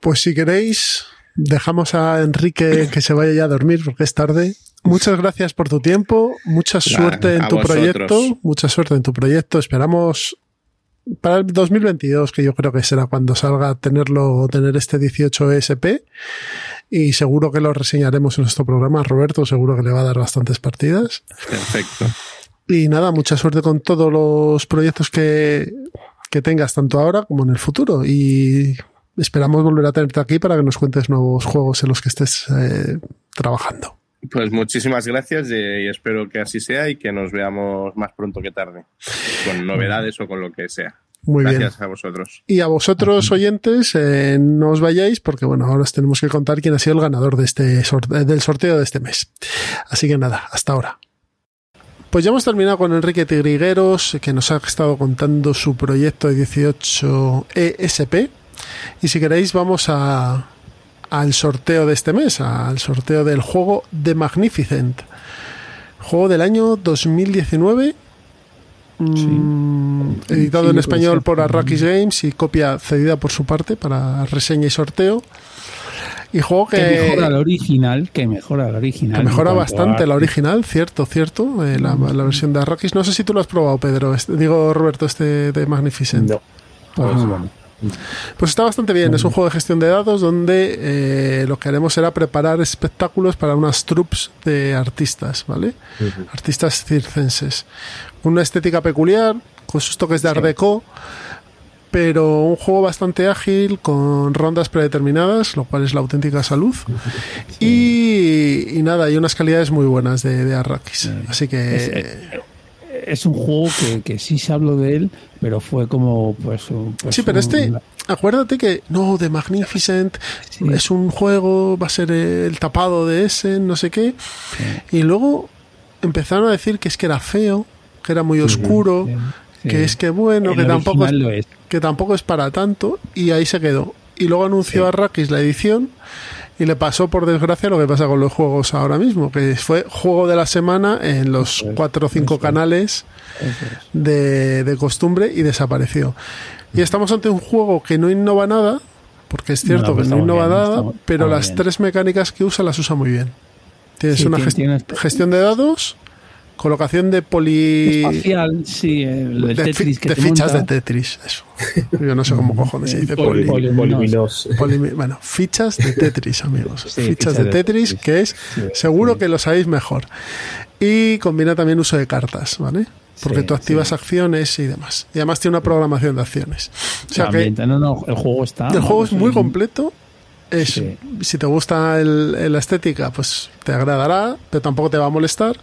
Pues, si queréis, dejamos a Enrique que se vaya ya a dormir porque es tarde. Muchas gracias por tu tiempo, mucha suerte en a tu vosotros. proyecto, mucha suerte en tu proyecto. Esperamos para el 2022, que yo creo que será cuando salga tenerlo, tener este 18 ESP. Y seguro que lo reseñaremos en nuestro programa. Roberto seguro que le va a dar bastantes partidas. Perfecto. Y nada, mucha suerte con todos los proyectos que, que tengas, tanto ahora como en el futuro. Y esperamos volver a tenerte aquí para que nos cuentes nuevos juegos en los que estés eh, trabajando. Pues muchísimas gracias y espero que así sea y que nos veamos más pronto que tarde, con novedades o con lo que sea. Muy gracias bien. a vosotros. Y a vosotros, oyentes, eh, no os vayáis porque, bueno, ahora os tenemos que contar quién ha sido el ganador de este sorte- del sorteo de este mes. Así que nada, hasta ahora. Pues ya hemos terminado con Enrique Tigrigueros, que nos ha estado contando su proyecto de 18 ESP. Y si queréis, vamos a, al sorteo de este mes, al sorteo del juego The Magnificent. Juego del año 2019. mm, editado Sí, en español por Arrakis Games y copia cedida por su parte para reseña y sorteo. Y juego que, Que mejora la original, que mejora la original. que mejora bastante la original, cierto, cierto. eh, la, la versión de Arrakis. No sé si tú lo has probado, Pedro. este- digo, Roberto, este de Magnificent. No. Pues muy bueno. Pues está bastante bien. Es un juego de gestión de dados donde eh, lo que haremos será preparar espectáculos para unas troops de artistas, ¿vale? Artistas circenses. Una estética peculiar, con sus toques de Art Deco, pero un juego bastante ágil, con rondas predeterminadas, lo cual es la auténtica salud. [LAUGHS] Y, y nada, hay unas calidades muy buenas de, de Arrakis. Así que. Es, eh, es un juego que, que sí se habló de él, pero fue como pues, un- pues Sí, pero un- este, acuérdate que no, The Magnificent Sí. es un juego, va a ser el tapado de ese, no sé qué. Y luego empezaron a decir que es que era feo, que era muy oscuro, Sí, que es que bueno, El que tampoco, es. que tampoco es para tanto, y ahí se quedó. Y luego anunció a Arrakis la edición y le pasó por desgracia lo que pasa con los juegos ahora mismo, que fue juego de la semana en los cuatro o cinco canales de, de costumbre y desapareció. Y estamos ante un juego que no innova nada, porque es cierto No, que pues no innova bien, nada, pero las bien. tres mecánicas que usa las usa muy bien. Tienes Sí, una gest- gestión de dados, colocación de poli... Espacial, sí, el, el de, Tetris que de te fichas monta. de Tetris, eso. Yo no sé cómo cojones se dice Poli- poli. poli- bueno, fichas de Tetris, amigos. Sí, fichas de Tetris, que es Sí, seguro sí. que lo sabéis mejor. Y combina también uso de cartas, ¿vale? Porque Sí, tú activas sí. acciones y demás. Y además tiene una programación de acciones. O sea que no, no, el juego está. el juego es muy completo. Es, Sí. Si te gusta el- la estética, pues te agradará, pero tampoco te va a molestar.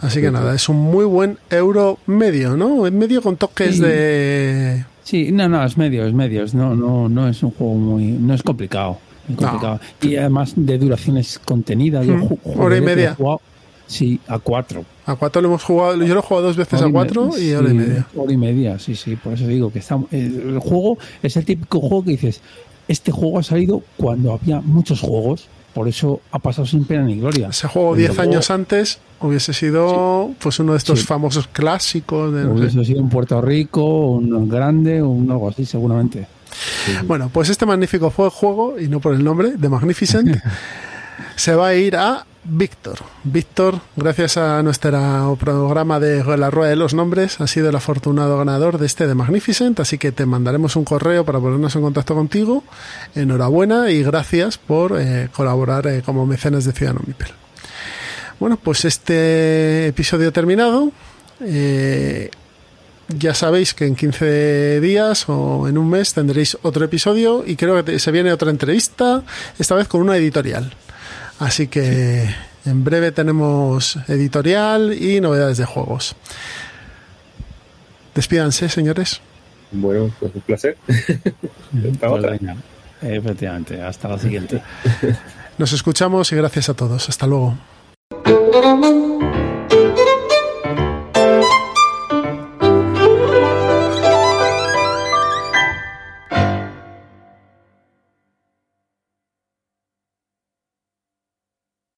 Así que nada, es un muy buen euro medio, ¿no? En medio con toques Sí. de... Sí, no, no, es medio, es medio. es- No, no, no es un juego muy. No es complicado. muy No. complicado. Y además de duraciones contenidas. Mm, hora y media. jugado, sí, a cuatro. A cuatro lo hemos jugado, yo lo he jugado dos veces a y cuatro y hora y sí, media. Hora y media, sí, sí. Por eso digo que está, el juego es el típico juego que dices, este juego ha salido cuando había muchos juegos, por eso ha pasado sin pena ni gloria. Ese juego El 10 juego años antes hubiese sido pues uno de estos Sí. famosos clásicos. De. Hubiese sido un Puerto Rico, un grande, un algo así, seguramente. Bueno, pues este magnífico juego, y no por el nombre, de Magnificent, [LAUGHS] se va a ir a Víctor. Víctor, gracias a nuestro programa de la Rueda de los Nombres, ha sido el afortunado ganador de este de Magnificent, así que te mandaremos un correo para ponernos en contacto contigo. Enhorabuena y gracias por eh, colaborar eh, como mecenas de Ciudadano Mipel. Bueno, pues este episodio terminado. Eh, ya sabéis que en 15 días o en un mes tendréis otro episodio y creo que se viene otra entrevista, esta vez con una editorial. Así que en breve tenemos editorial y novedades de juegos. Despídanse, señores. Bueno, pues un placer. [LAUGHS] Hasta Pues otra. venga, efectivamente, hasta la siguiente. Nos escuchamos y gracias a todos. Hasta luego.